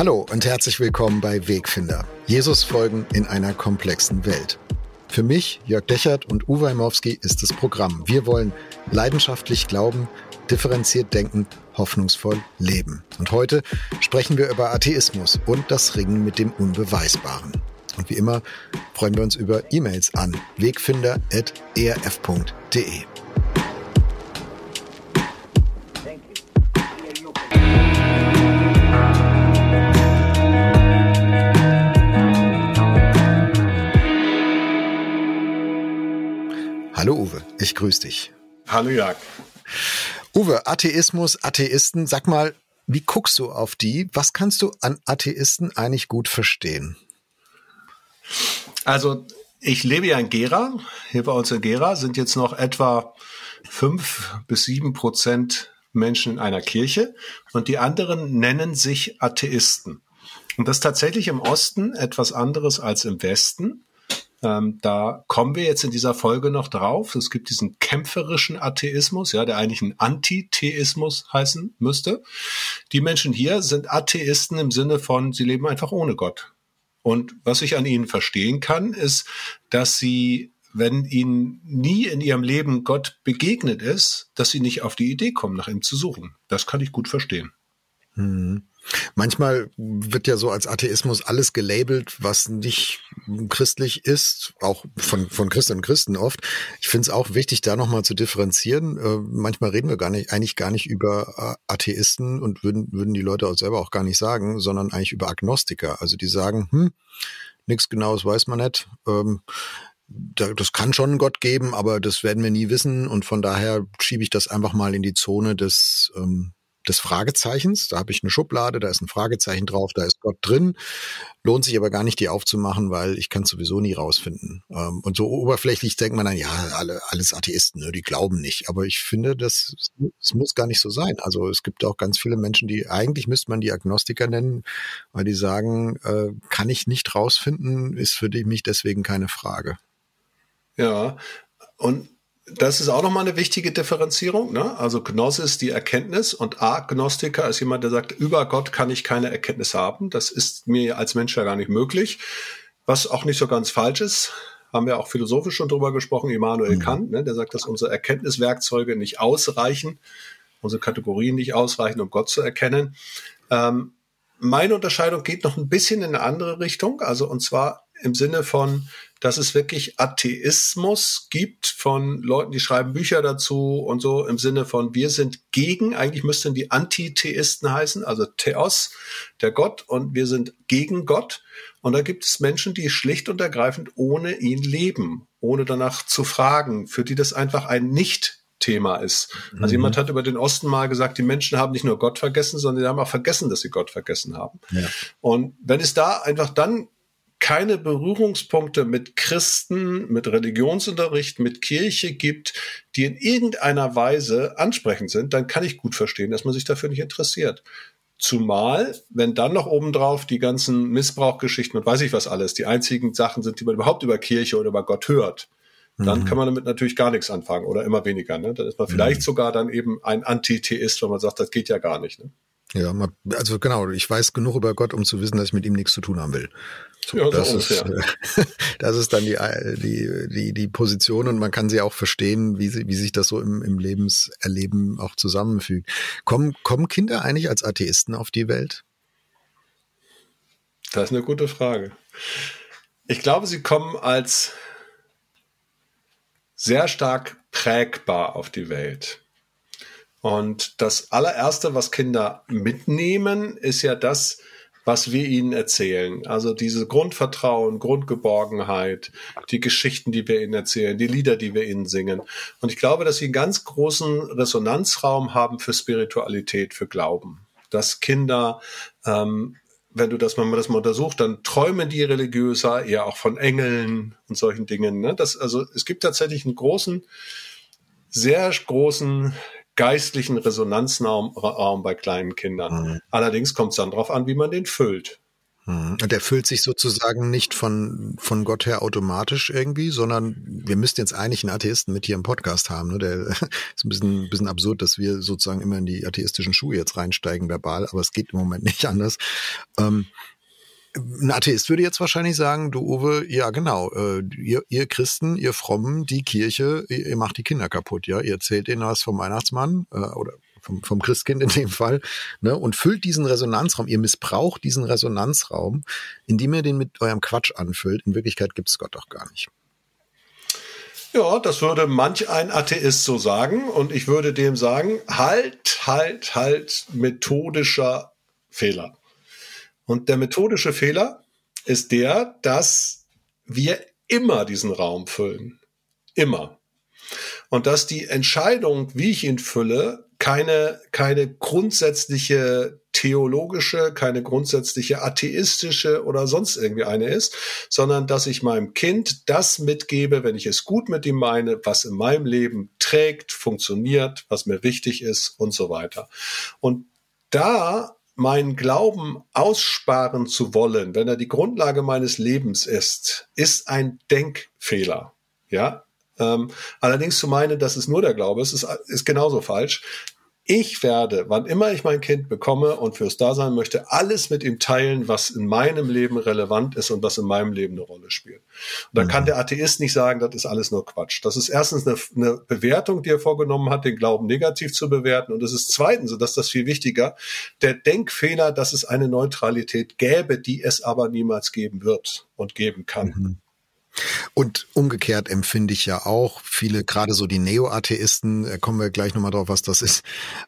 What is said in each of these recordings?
Hallo und herzlich willkommen bei Wegfinder. Jesus folgen in einer komplexen Welt. Für mich, Jörg Dechert und Uwe Heimowski ist das Programm. Wir wollen leidenschaftlich glauben, differenziert denken, hoffnungsvoll leben. Und heute sprechen wir über Atheismus und das Ringen mit dem Unbeweisbaren. Und wie immer freuen wir uns über E-Mails an wegfinder.erf.de. Hallo Uwe, ich grüße dich. Hallo Jörg. Uwe, Atheismus, Atheisten, sag mal, wie guckst du auf die? Was kannst du an Atheisten eigentlich gut verstehen? Also, ich lebe ja in Gera. Hier bei uns in Gera sind jetzt noch etwa fünf bis sieben Prozent Menschen in einer Kirche und die anderen nennen sich Atheisten. Und das ist tatsächlich im Osten etwas anderes als im Westen. Ähm, da kommen wir jetzt in dieser Folge noch drauf. Es gibt diesen kämpferischen Atheismus, ja, der eigentlich ein Antitheismus heißen müsste. Die Menschen hier sind Atheisten im Sinne von, sie leben einfach ohne Gott. Und was ich an ihnen verstehen kann, ist, dass sie, wenn ihnen nie in ihrem Leben Gott begegnet ist, dass sie nicht auf die Idee kommen, nach ihm zu suchen. Das kann ich gut verstehen. Hm. Manchmal wird ja so als Atheismus alles gelabelt, was nicht christlich ist, auch von, von Christen und Christen oft. Ich finde es auch wichtig, da nochmal zu differenzieren. Äh, manchmal reden wir gar nicht, eigentlich gar nicht über äh, Atheisten und würden, würden die Leute auch selber auch gar nicht sagen, sondern eigentlich über Agnostiker. Also die sagen, hm, nichts Genaues weiß man nicht. Ähm, das kann schon Gott geben, aber das werden wir nie wissen. Und von daher schiebe ich das einfach mal in die Zone des ähm, des Fragezeichens. Da habe ich eine Schublade, da ist ein Fragezeichen drauf, da ist Gott drin. Lohnt sich aber gar nicht, die aufzumachen, weil ich kann sowieso nie rausfinden. Ähm, und so oberflächlich denkt man dann, ja, alle, alles Atheisten, ne, die glauben nicht. Aber ich finde, das, das muss gar nicht so sein. Also es gibt auch ganz viele Menschen, die eigentlich müsste man die Agnostiker nennen, weil die sagen, äh, kann ich nicht rausfinden, ist für mich deswegen keine Frage. Ja, und das ist auch nochmal eine wichtige Differenzierung. Ne? Also Gnosis die Erkenntnis und Agnostiker ist jemand, der sagt, über Gott kann ich keine Erkenntnis haben. Das ist mir als Mensch ja gar nicht möglich. Was auch nicht so ganz falsch ist, haben wir auch philosophisch schon drüber gesprochen, Immanuel mhm. Kant, ne? der sagt, dass unsere Erkenntniswerkzeuge nicht ausreichen, unsere Kategorien nicht ausreichen, um Gott zu erkennen. Ähm, meine Unterscheidung geht noch ein bisschen in eine andere Richtung, also und zwar im Sinne von, dass es wirklich Atheismus gibt von Leuten, die schreiben Bücher dazu und so im Sinne von, wir sind gegen, eigentlich müssten die Antitheisten heißen, also Theos, der Gott, und wir sind gegen Gott. Und da gibt es Menschen, die schlicht und ergreifend ohne ihn leben, ohne danach zu fragen, für die das einfach ein nicht Thema ist. Also mhm. jemand hat über den Osten mal gesagt, die Menschen haben nicht nur Gott vergessen, sondern sie haben auch vergessen, dass sie Gott vergessen haben. Ja. Und wenn es da einfach dann keine Berührungspunkte mit Christen, mit Religionsunterricht, mit Kirche gibt, die in irgendeiner Weise ansprechend sind, dann kann ich gut verstehen, dass man sich dafür nicht interessiert. Zumal, wenn dann noch obendrauf die ganzen Missbrauchgeschichten und weiß ich was alles, die einzigen Sachen sind, die man überhaupt über Kirche oder über Gott hört, dann mhm. kann man damit natürlich gar nichts anfangen oder immer weniger. Ne? Dann ist man vielleicht mhm. sogar dann eben ein Antitheist, wenn man sagt, das geht ja gar nicht. Ne? Ja, also genau, ich weiß genug über Gott, um zu wissen, dass ich mit ihm nichts zu tun haben will. So, ja, das, ist, das ist dann die, die, die, die Position und man kann sie auch verstehen, wie, sie, wie sich das so im, im Lebenserleben auch zusammenfügt. Kommen, kommen Kinder eigentlich als Atheisten auf die Welt? Das ist eine gute Frage. Ich glaube, sie kommen als sehr stark prägbar auf die Welt. Und das allererste, was Kinder mitnehmen, ist ja das, was wir ihnen erzählen. Also diese Grundvertrauen, Grundgeborgenheit, die Geschichten, die wir ihnen erzählen, die Lieder, die wir ihnen singen. Und ich glaube, dass sie einen ganz großen Resonanzraum haben für Spiritualität, für Glauben. Dass Kinder, ähm, wenn du das mal, das mal untersuchst, dann träumen die religiöser, eher auch von Engeln und solchen Dingen. Ne? Das, also es gibt tatsächlich einen großen, sehr großen geistlichen Resonanzraum bei kleinen Kindern. Mhm. Allerdings kommt es dann darauf an, wie man den füllt. Mhm. Und der füllt sich sozusagen nicht von, von Gott her automatisch irgendwie, sondern wir müssten jetzt eigentlich einen Atheisten mit hier im Podcast haben. Ne? Der ist ein bisschen, ein bisschen absurd, dass wir sozusagen immer in die atheistischen Schuhe jetzt reinsteigen verbal, aber es geht im Moment nicht anders. Ähm, ein Atheist würde jetzt wahrscheinlich sagen, du Uwe, ja genau, äh, ihr, ihr Christen, ihr Frommen, die Kirche, ihr, ihr macht die Kinder kaputt, ja, ihr erzählt ihnen was vom Weihnachtsmann äh, oder vom, vom Christkind in dem Fall, ne, und füllt diesen Resonanzraum, ihr missbraucht diesen Resonanzraum, indem ihr den mit eurem Quatsch anfüllt. In Wirklichkeit gibt es Gott doch gar nicht. Ja, das würde manch ein Atheist so sagen. Und ich würde dem sagen, halt, halt, halt, methodischer Fehler. Und der methodische Fehler ist der, dass wir immer diesen Raum füllen. Immer. Und dass die Entscheidung, wie ich ihn fülle, keine, keine grundsätzliche theologische, keine grundsätzliche atheistische oder sonst irgendwie eine ist, sondern dass ich meinem Kind das mitgebe, wenn ich es gut mit ihm meine, was in meinem Leben trägt, funktioniert, was mir wichtig ist und so weiter. Und da meinen Glauben aussparen zu wollen, wenn er die Grundlage meines Lebens ist, ist ein Denkfehler. Ja, ähm, allerdings zu meinen, dass es nur der Glaube ist, ist, ist genauso falsch. Ich werde, wann immer ich mein Kind bekomme und fürs Dasein möchte, alles mit ihm teilen, was in meinem Leben relevant ist und was in meinem Leben eine Rolle spielt. Und dann mhm. kann der Atheist nicht sagen, das ist alles nur Quatsch. Das ist erstens eine, eine Bewertung, die er vorgenommen hat, den Glauben negativ zu bewerten. Und es ist zweitens, und das ist das viel wichtiger, der Denkfehler, dass es eine Neutralität gäbe, die es aber niemals geben wird und geben kann. Mhm. Und umgekehrt empfinde ich ja auch viele, gerade so die Neo-Atheisten, da kommen wir gleich nochmal drauf, was das ist,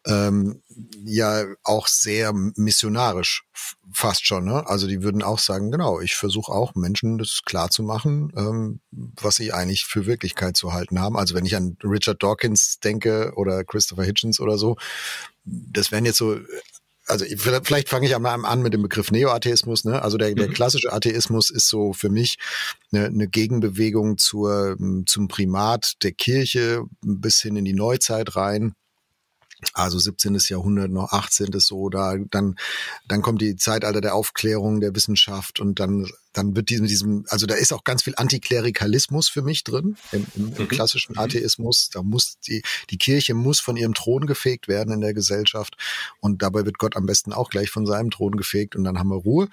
ähm, ja auch sehr missionarisch fast schon. Ne? Also die würden auch sagen, genau, ich versuche auch Menschen das klar zu machen, ähm, was sie eigentlich für Wirklichkeit zu halten haben. Also wenn ich an Richard Dawkins denke oder Christopher Hitchens oder so, das wären jetzt so also vielleicht fange ich einmal an mit dem Begriff Neo-Atheismus. Ne? Also der, der mhm. klassische Atheismus ist so für mich eine, eine Gegenbewegung zur, zum Primat der Kirche bis hin in die Neuzeit rein also 17. Jahrhundert, noch 18. so, da, dann, dann kommt die Zeitalter der Aufklärung, der Wissenschaft und dann, dann wird diesem, diesem, also da ist auch ganz viel Antiklerikalismus für mich drin, im, im, im mhm. klassischen mhm. Atheismus. Da muss die, die Kirche muss von ihrem Thron gefegt werden in der Gesellschaft und dabei wird Gott am besten auch gleich von seinem Thron gefegt und dann haben wir Ruhe.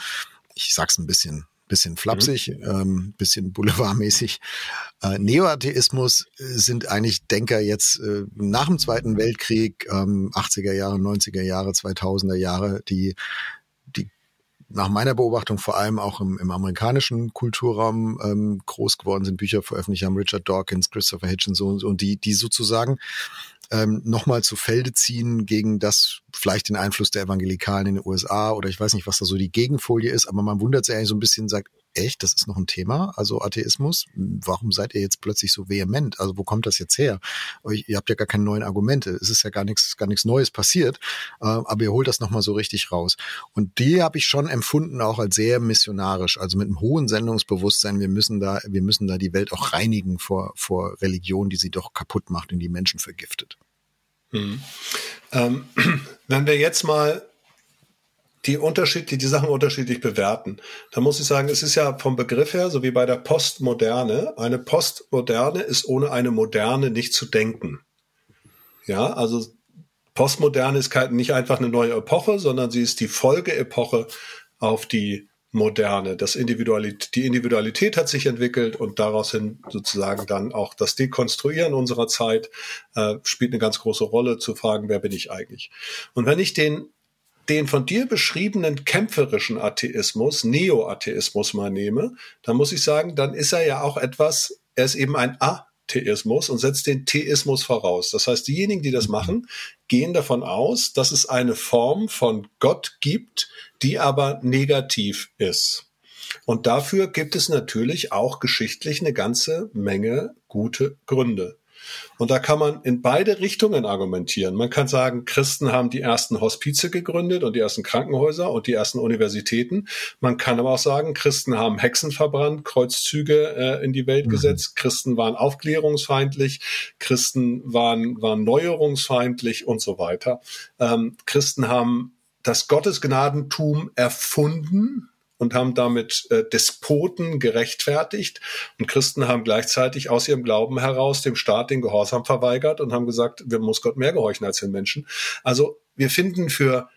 Ich sag's ein bisschen bisschen flapsig, mhm. ähm, bisschen boulevardmäßig. Äh, Neoatheismus äh, sind eigentlich Denker jetzt äh, nach dem Zweiten Weltkrieg, ähm, 80er Jahre, 90er Jahre, 2000er Jahre, die die nach meiner Beobachtung vor allem auch im, im amerikanischen Kulturraum ähm, groß geworden sind, Bücher veröffentlicht haben, Richard Dawkins, Christopher Hitchens und, und die, die sozusagen ähm, nochmal zu Felde ziehen gegen das, vielleicht den Einfluss der Evangelikalen in den USA oder ich weiß nicht, was da so die Gegenfolie ist, aber man wundert sich eigentlich so ein bisschen, sagt, echt, das ist noch ein Thema, also Atheismus. Warum seid ihr jetzt plötzlich so vehement? Also wo kommt das jetzt her? Ihr habt ja gar keine neuen Argumente. Es ist ja gar nichts, gar nichts Neues passiert, äh, aber ihr holt das nochmal so richtig raus. Und die habe ich schon empfunden auch als sehr missionarisch, also mit einem hohen Sendungsbewusstsein. Wir müssen da, wir müssen da die Welt auch reinigen vor, vor Religion, die sie doch kaputt macht und die Menschen vergiftet. Hm. Ähm, wenn wir jetzt mal die unterschiedlich, die Sachen unterschiedlich bewerten. Da muss ich sagen, es ist ja vom Begriff her, so wie bei der Postmoderne, eine Postmoderne ist ohne eine Moderne nicht zu denken. Ja, also Postmoderne ist nicht einfach eine neue Epoche, sondern sie ist die Folgeepoche auf die Moderne. Das Individualität, die Individualität hat sich entwickelt und daraus hin sozusagen dann auch das Dekonstruieren unserer Zeit äh, spielt eine ganz große Rolle zu fragen, wer bin ich eigentlich? Und wenn ich den den von dir beschriebenen kämpferischen Atheismus, Neo-Atheismus mal nehme, dann muss ich sagen, dann ist er ja auch etwas, er ist eben ein Atheismus und setzt den Theismus voraus. Das heißt, diejenigen, die das mhm. machen, gehen davon aus, dass es eine Form von Gott gibt, die aber negativ ist. Und dafür gibt es natürlich auch geschichtlich eine ganze Menge gute Gründe. Und da kann man in beide Richtungen argumentieren. Man kann sagen, Christen haben die ersten Hospize gegründet und die ersten Krankenhäuser und die ersten Universitäten. Man kann aber auch sagen, Christen haben Hexen verbrannt, Kreuzzüge äh, in die Welt mhm. gesetzt. Christen waren aufklärungsfeindlich, Christen waren, waren neuerungsfeindlich und so weiter. Ähm, Christen haben das Gottesgnadentum erfunden und haben damit äh, Despoten gerechtfertigt. Und Christen haben gleichzeitig aus ihrem Glauben heraus dem Staat den Gehorsam verweigert und haben gesagt, wir muss Gott mehr gehorchen als den Menschen. Also wir finden für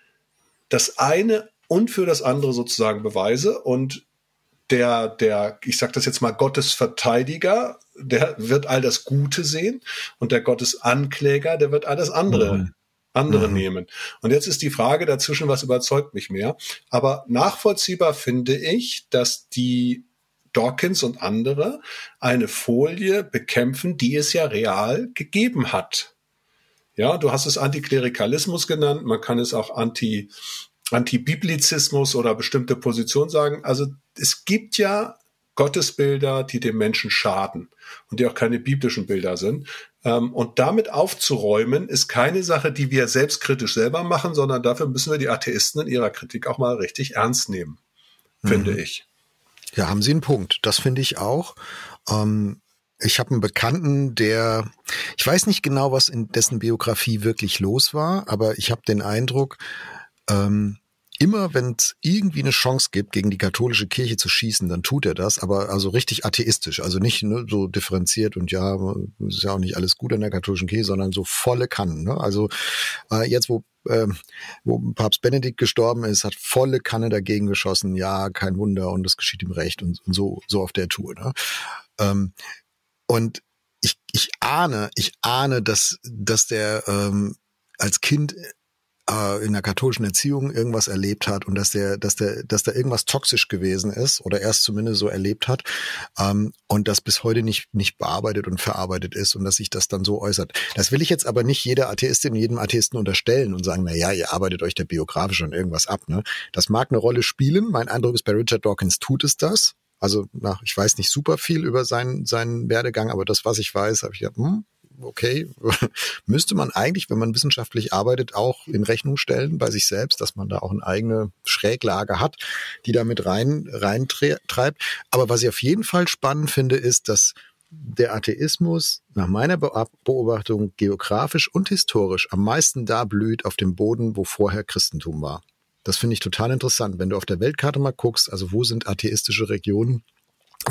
das eine und für das andere sozusagen Beweise und der, der, ich sage das jetzt mal, Gottesverteidiger, der wird all das Gute sehen und der Gottesankläger, der wird all das andere mhm andere mhm. nehmen. Und jetzt ist die Frage dazwischen, was überzeugt mich mehr? Aber nachvollziehbar finde ich, dass die Dawkins und andere eine Folie bekämpfen, die es ja real gegeben hat. Ja, du hast es Antiklerikalismus genannt, man kann es auch Anti, Antibiblizismus oder bestimmte Positionen sagen. Also es gibt ja Gottesbilder, die dem Menschen schaden und die auch keine biblischen Bilder sind. Ähm, und damit aufzuräumen, ist keine Sache, die wir selbstkritisch selber machen, sondern dafür müssen wir die Atheisten in ihrer Kritik auch mal richtig ernst nehmen, finde mhm. ich. Ja, haben Sie einen Punkt. Das finde ich auch. Ähm ich habe einen Bekannten, der, ich weiß nicht genau, was in dessen Biografie wirklich los war, aber ich habe den Eindruck, ähm, immer wenn es irgendwie eine Chance gibt, gegen die katholische Kirche zu schießen, dann tut er das, aber also richtig atheistisch, also nicht ne, so differenziert und ja, ist ja auch nicht alles gut an der katholischen Kirche, sondern so volle Kannen. Ne? Also äh, jetzt, wo äh, wo Papst Benedikt gestorben ist, hat volle Kanne dagegen geschossen, ja, kein Wunder und das geschieht ihm recht und, und so so auf der Tour. Ne? Ähm, und ich, ich ahne, ich ahne, dass, dass der ähm, als Kind äh, in der katholischen Erziehung irgendwas erlebt hat und dass der, dass der, dass da irgendwas toxisch gewesen ist oder erst zumindest so erlebt hat ähm, und das bis heute nicht nicht bearbeitet und verarbeitet ist und dass sich das dann so äußert. Das will ich jetzt aber nicht jeder Atheistin, jedem Atheisten unterstellen und sagen, na ja, ihr arbeitet euch da biografisch an irgendwas ab. Ne? Das mag eine Rolle spielen. Mein Eindruck ist, bei Richard Dawkins tut es das. Also nach, ich weiß nicht super viel über seinen, seinen Werdegang, aber das, was ich weiß, habe ich ja, hm, okay, müsste man eigentlich, wenn man wissenschaftlich arbeitet, auch in Rechnung stellen bei sich selbst, dass man da auch eine eigene Schräglage hat, die da mit rein, rein treibt. Aber was ich auf jeden Fall spannend finde, ist, dass der Atheismus nach meiner Beobachtung geografisch und historisch am meisten da blüht auf dem Boden, wo vorher Christentum war. Das finde ich total interessant. Wenn du auf der Weltkarte mal guckst, also wo sind atheistische Regionen,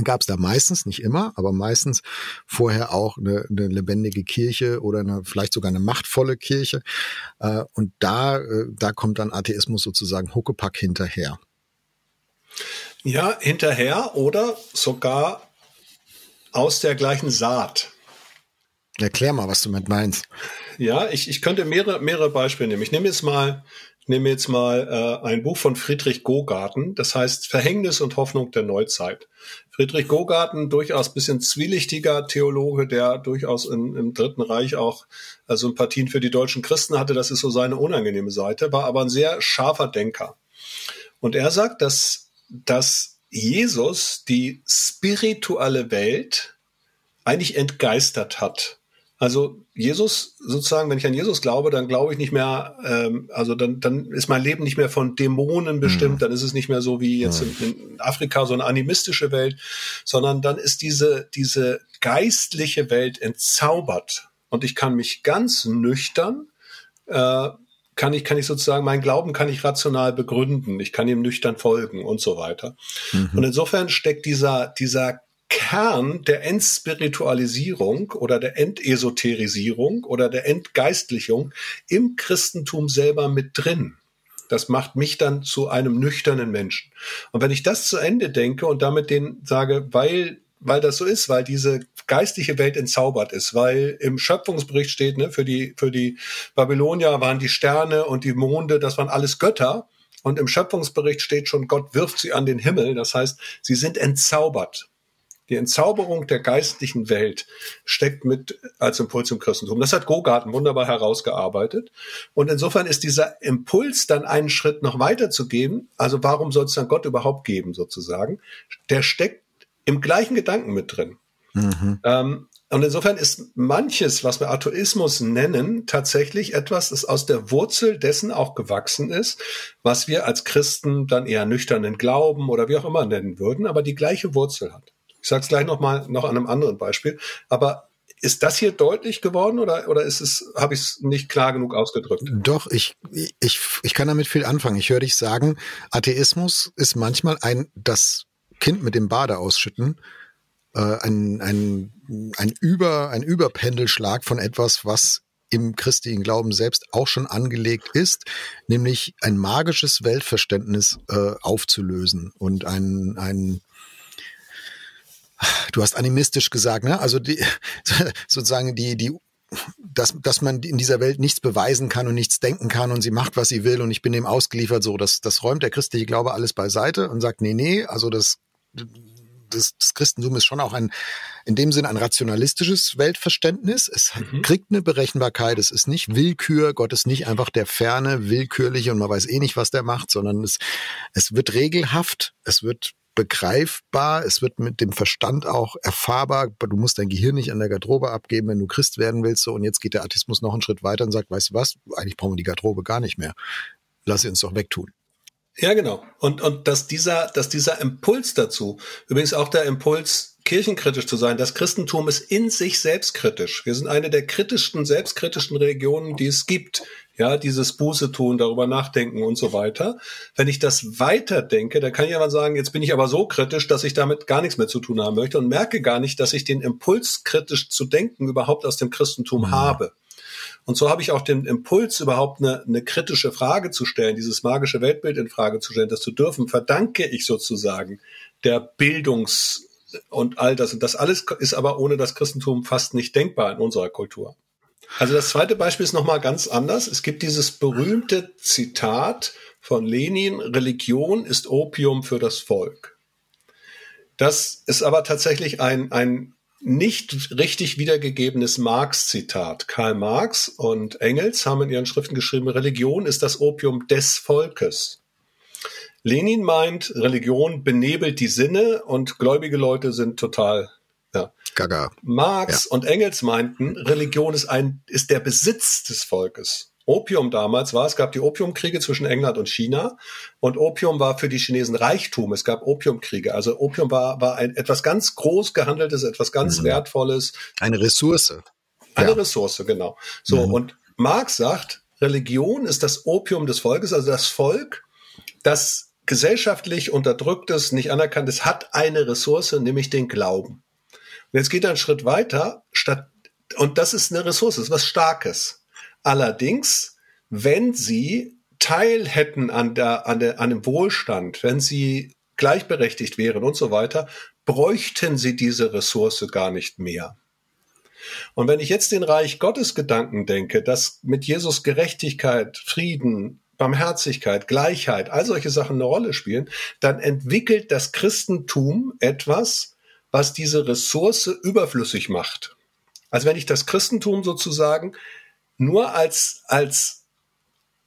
gab es da meistens, nicht immer, aber meistens vorher auch eine, eine lebendige Kirche oder eine, vielleicht sogar eine machtvolle Kirche. Äh, und da, äh, da kommt dann Atheismus sozusagen Huckepack hinterher. Ja, hinterher oder sogar aus der gleichen Saat. Erklär mal, was du mit meinst. Ja, ich, ich könnte mehrere, mehrere Beispiele nehmen. Ich nehme jetzt mal ich nehme jetzt mal äh, ein Buch von Friedrich Gogarten, das heißt Verhängnis und Hoffnung der Neuzeit. Friedrich Gogarten, durchaus bisschen zwielichtiger Theologe, der durchaus in, im Dritten Reich auch äh, Sympathien für die deutschen Christen hatte, das ist so seine unangenehme Seite, war aber ein sehr scharfer Denker. Und er sagt, dass, dass Jesus die spirituelle Welt eigentlich entgeistert hat. Also Jesus sozusagen, wenn ich an Jesus glaube, dann glaube ich nicht mehr, ähm, also dann, dann ist mein Leben nicht mehr von Dämonen bestimmt, mhm. dann ist es nicht mehr so wie jetzt mhm. in, in, Afrika so eine animistische Welt, sondern dann ist diese, diese geistliche Welt entzaubert. Und ich kann mich ganz nüchtern, äh, kann ich, kann ich sozusagen, mein Glauben kann ich rational begründen, ich kann ihm nüchtern folgen und so weiter. Mhm. Und insofern steckt dieser, dieser Kern der Entspiritualisierung oder der Entesoterisierung oder der Entgeistlichung im Christentum selber mit drin. Das macht mich dann zu einem nüchternen Menschen. Und wenn ich das zu Ende denke und damit den sage, weil weil das so ist, weil diese geistliche Welt entzaubert ist, weil im Schöpfungsbericht steht, ne, für die, für die Babylonier waren die Sterne und die Monde, das waren alles Götter. Und im Schöpfungsbericht steht schon, Gott wirft sie an den Himmel. Das heißt, sie sind entzaubert. Die Entzauberung der geistlichen Welt steckt mit als Impuls im Christentum. Das hat Gogarten wunderbar herausgearbeitet. Und insofern ist dieser Impuls dann einen Schritt noch weiter zu gehen. Also warum soll es dann Gott überhaupt geben, sozusagen? Der steckt im gleichen Gedanken mit drin. Mhm. Ähm, und insofern ist manches, was wir Atheismus nennen, tatsächlich etwas, das aus der Wurzel dessen auch gewachsen ist, was wir als Christen dann eher nüchternen Glauben oder wie auch immer nennen würden, aber die gleiche Wurzel hat. Ich sage es gleich noch mal noch an einem anderen Beispiel. Aber ist das hier deutlich geworden oder, oder ist es, habe ich es nicht klar genug ausgedrückt? Doch, ich, ich, ich kann damit viel anfangen. Ich höre dich sagen, Atheismus ist manchmal ein das Kind mit dem Bade ausschütten, äh, ein, ein, ein, Über, ein Überpendelschlag von etwas, was im christlichen Glauben selbst auch schon angelegt ist, nämlich ein magisches Weltverständnis äh, aufzulösen und ein, ein du hast animistisch gesagt, ne? Also die, sozusagen die, die, dass, dass man in dieser Welt nichts beweisen kann und nichts denken kann und sie macht, was sie will und ich bin dem ausgeliefert, so, das, das räumt der christliche Glaube alles beiseite und sagt, nee, nee, also das, das, das Christentum ist schon auch ein, in dem Sinn ein rationalistisches Weltverständnis. Es mhm. kriegt eine Berechenbarkeit, es ist nicht Willkür, Gott ist nicht einfach der ferne, willkürliche und man weiß eh nicht, was der macht, sondern es, es wird regelhaft, es wird begreifbar, es wird mit dem Verstand auch erfahrbar. Du musst dein Gehirn nicht an der Garderobe abgeben, wenn du Christ werden willst. Und jetzt geht der Atheismus noch einen Schritt weiter und sagt, weißt du was, eigentlich brauchen wir die Garderobe gar nicht mehr. Lass sie uns doch wegtun. Ja, genau. Und, und dass dieser, dass dieser Impuls dazu, übrigens auch der Impuls, kirchenkritisch zu sein, das Christentum ist in sich selbstkritisch. Wir sind eine der kritischsten, selbstkritischen Religionen, die es gibt ja, dieses Buße tun, darüber nachdenken und so weiter. Wenn ich das weiterdenke, dann kann ich aber sagen, jetzt bin ich aber so kritisch, dass ich damit gar nichts mehr zu tun haben möchte und merke gar nicht, dass ich den Impuls, kritisch zu denken, überhaupt aus dem Christentum mhm. habe. Und so habe ich auch den Impuls, überhaupt eine, eine kritische Frage zu stellen, dieses magische Weltbild in Frage zu stellen, das zu dürfen, verdanke ich sozusagen der Bildungs- und all das. Und das alles ist aber ohne das Christentum fast nicht denkbar in unserer Kultur. Also das zweite Beispiel ist nochmal ganz anders. Es gibt dieses berühmte Zitat von Lenin, Religion ist Opium für das Volk. Das ist aber tatsächlich ein, ein nicht richtig wiedergegebenes Marx-Zitat. Karl Marx und Engels haben in ihren Schriften geschrieben, Religion ist das Opium des Volkes. Lenin meint, Religion benebelt die Sinne und gläubige Leute sind total ja. Gaga. Marx ja. und Engels meinten, Religion ist ein, ist der Besitz des Volkes. Opium damals war, es gab die Opiumkriege zwischen England und China und Opium war für die Chinesen Reichtum. Es gab Opiumkriege. Also Opium war, war ein, etwas ganz groß gehandeltes, etwas ganz mhm. wertvolles. Eine Ressource. Eine ja. Ressource, genau. So. Mhm. Und Marx sagt, Religion ist das Opium des Volkes, also das Volk, das gesellschaftlich unterdrücktes, nicht anerkanntes, hat eine Ressource, nämlich den Glauben. Jetzt geht er einen Schritt weiter, statt, und das ist eine Ressource, ist was Starkes. Allerdings, wenn sie Teil hätten an der, an der, an dem Wohlstand, wenn sie gleichberechtigt wären und so weiter, bräuchten sie diese Ressource gar nicht mehr. Und wenn ich jetzt den Reich Gottes Gedanken denke, dass mit Jesus Gerechtigkeit, Frieden, Barmherzigkeit, Gleichheit, all solche Sachen eine Rolle spielen, dann entwickelt das Christentum etwas, was diese Ressource überflüssig macht. Also wenn ich das Christentum sozusagen nur als, als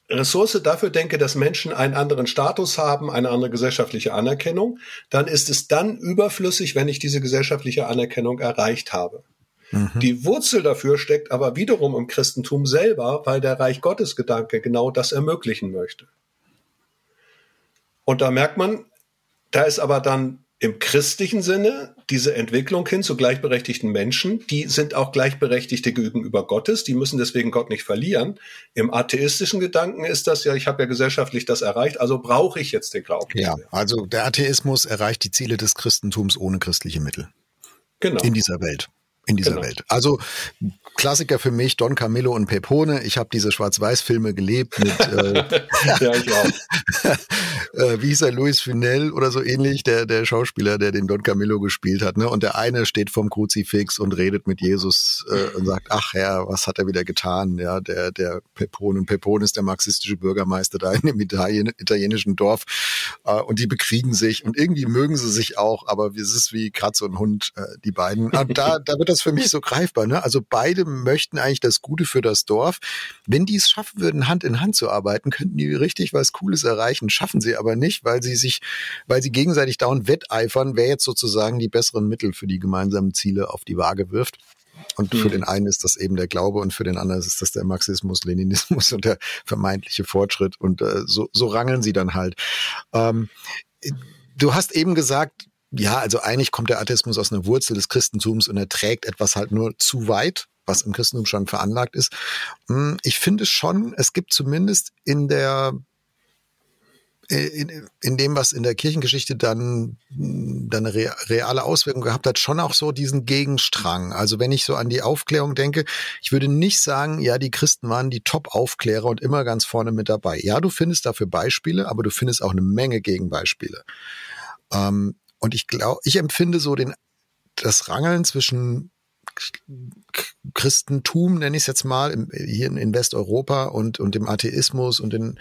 Ressource dafür denke, dass Menschen einen anderen Status haben, eine andere gesellschaftliche Anerkennung, dann ist es dann überflüssig, wenn ich diese gesellschaftliche Anerkennung erreicht habe. Mhm. Die Wurzel dafür steckt aber wiederum im Christentum selber, weil der Reich Gottes Gedanke genau das ermöglichen möchte. Und da merkt man, da ist aber dann im christlichen Sinne diese Entwicklung hin zu gleichberechtigten Menschen, die sind auch Gleichberechtigte gegenüber Gottes, die müssen deswegen Gott nicht verlieren. Im atheistischen Gedanken ist das ja, ich habe ja gesellschaftlich das erreicht, also brauche ich jetzt den Glauben. Ja, also der Atheismus erreicht die Ziele des Christentums ohne christliche Mittel. Genau. In dieser Welt in dieser genau. Welt. Also Klassiker für mich, Don Camillo und Pepone. Ich habe diese Schwarz-Weiß-Filme gelebt mit äh, ja, ich auch. äh, wie hieß er, Luis Funel oder so ähnlich, der, der Schauspieler, der den Don Camillo gespielt hat. Ne? Und der eine steht vom Kruzifix und redet mit Jesus äh, und sagt, ach Herr, was hat er wieder getan? Ja, der, der Pepone. Und Pepone ist der marxistische Bürgermeister da in dem Italien, italienischen Dorf. Äh, und die bekriegen sich und irgendwie mögen sie sich auch, aber es ist wie Katze und Hund, äh, die beiden. Und da, da wird das für mich so greifbar. Ne? Also beide möchten eigentlich das Gute für das Dorf. Wenn die es schaffen würden, Hand in Hand zu arbeiten, könnten die richtig was Cooles erreichen. Schaffen sie aber nicht, weil sie sich, weil sie gegenseitig dauernd wetteifern, wer jetzt sozusagen die besseren Mittel für die gemeinsamen Ziele auf die Waage wirft. Und für mhm. den einen ist das eben der Glaube und für den anderen ist das der Marxismus, Leninismus und der vermeintliche Fortschritt. Und äh, so, so rangeln sie dann halt. Ähm, du hast eben gesagt, ja, also eigentlich kommt der Atheismus aus einer Wurzel des Christentums und er trägt etwas halt nur zu weit, was im Christentum schon veranlagt ist. Hm, ich finde schon, es gibt zumindest in der in, in dem, was in der Kirchengeschichte dann, dann eine reale Auswirkung gehabt hat, schon auch so diesen Gegenstrang. Also wenn ich so an die Aufklärung denke, ich würde nicht sagen, ja, die Christen waren die Top-Aufklärer und immer ganz vorne mit dabei. Ja, du findest dafür Beispiele, aber du findest auch eine Menge Gegenbeispiele. Ähm, und ich glaube, ich empfinde so den, das Rangeln zwischen Christentum, nenne ich es jetzt mal, hier in Westeuropa und, und dem Atheismus und den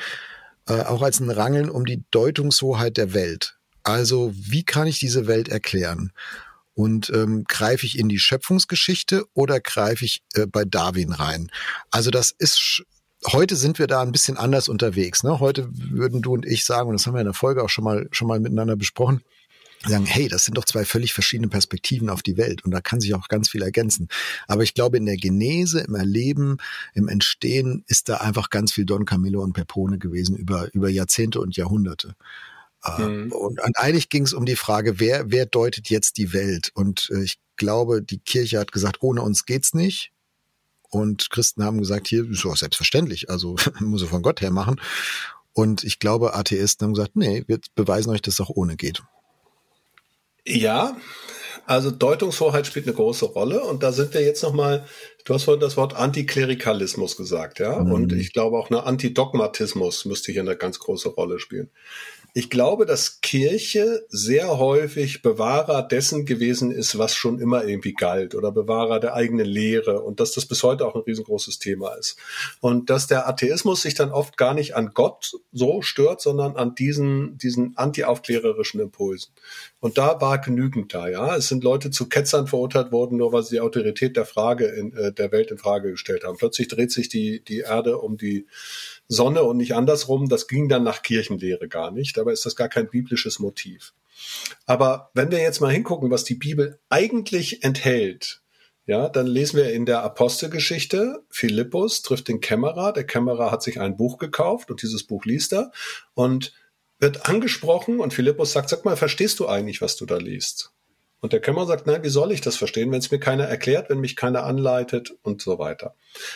äh, auch als ein Rangeln um die Deutungshoheit der Welt. Also wie kann ich diese Welt erklären? Und ähm, greife ich in die Schöpfungsgeschichte oder greife ich äh, bei Darwin rein? Also das ist heute sind wir da ein bisschen anders unterwegs. Ne? Heute würden du und ich sagen, und das haben wir in der Folge auch schon mal schon mal miteinander besprochen, sagen, hey, das sind doch zwei völlig verschiedene Perspektiven auf die Welt und da kann sich auch ganz viel ergänzen. Aber ich glaube, in der Genese, im Erleben, im Entstehen ist da einfach ganz viel Don Camillo und Pepone gewesen über, über Jahrzehnte und Jahrhunderte. Äh, mhm. Und, und eigentlich ging es um die Frage, wer, wer deutet jetzt die Welt? Und äh, ich glaube, die Kirche hat gesagt, ohne uns geht's nicht. Und Christen haben gesagt, hier ist doch selbstverständlich, also muss er von Gott her machen. Und ich glaube, Atheisten haben gesagt, nee, wir beweisen euch, dass es auch ohne geht. Ja, also Deutungshoheit spielt eine große Rolle und da sind wir jetzt nochmal, du hast vorhin das Wort Antiklerikalismus gesagt, ja, mhm. und ich glaube auch eine Antidogmatismus müsste hier eine ganz große Rolle spielen. Ich glaube, dass Kirche sehr häufig Bewahrer dessen gewesen ist, was schon immer irgendwie galt oder Bewahrer der eigenen Lehre und dass das bis heute auch ein riesengroßes Thema ist. Und dass der Atheismus sich dann oft gar nicht an Gott so stört, sondern an diesen, diesen antiaufklärerischen Impulsen. Und da war genügend da, ja. Es sind Leute zu Ketzern verurteilt worden, nur weil sie die Autorität der Frage in, äh, der Welt in Frage gestellt haben. Plötzlich dreht sich die, die Erde um die Sonne und nicht andersrum. Das ging dann nach Kirchenlehre gar nicht. Dabei ist das gar kein biblisches Motiv. Aber wenn wir jetzt mal hingucken, was die Bibel eigentlich enthält, ja, dann lesen wir in der Apostelgeschichte, Philippus trifft den Kämmerer, der Kämmerer hat sich ein Buch gekauft und dieses Buch liest er und wird angesprochen und Philippus sagt, sag mal, verstehst du eigentlich, was du da liest? Und der Kämmerer sagt, nein, wie soll ich das verstehen, wenn es mir keiner erklärt, wenn mich keiner anleitet und so weiter.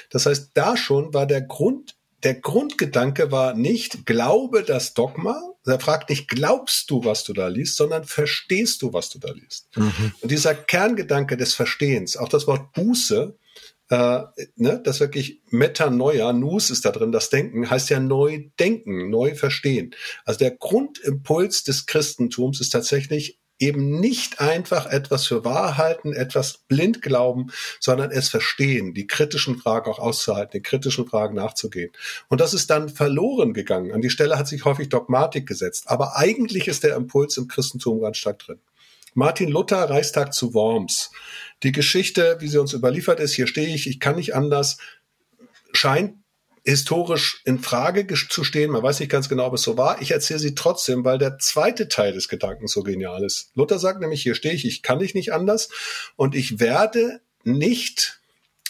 Das heißt, da schon war der Grund der Grundgedanke war nicht, glaube das Dogma. Er fragt nicht, glaubst du, was du da liest, sondern verstehst du, was du da liest. Mhm. Und dieser Kerngedanke des Verstehens, auch das Wort Buße, äh, ne, das wirklich Metanoia, Nus ist da drin, das Denken, heißt ja neu denken, neu verstehen. Also der Grundimpuls des Christentums ist tatsächlich eben nicht einfach etwas für wahr halten, etwas blind glauben, sondern es verstehen, die kritischen Fragen auch auszuhalten, den kritischen Fragen nachzugehen. Und das ist dann verloren gegangen. An die Stelle hat sich häufig Dogmatik gesetzt. Aber eigentlich ist der Impuls im Christentum ganz stark drin. Martin Luther, Reichstag zu Worms. Die Geschichte, wie sie uns überliefert ist, hier stehe ich, ich kann nicht anders, scheint historisch in Frage zu stehen. Man weiß nicht ganz genau, ob es so war. Ich erzähle sie trotzdem, weil der zweite Teil des Gedankens so genial ist. Luther sagt nämlich, hier stehe ich, ich kann dich nicht anders und ich werde nicht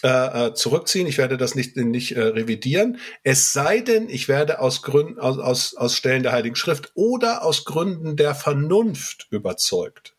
äh, äh, zurückziehen, ich werde das nicht, nicht äh, revidieren, es sei denn, ich werde aus Gründen, aus, aus, aus Stellen der Heiligen Schrift oder aus Gründen der Vernunft überzeugt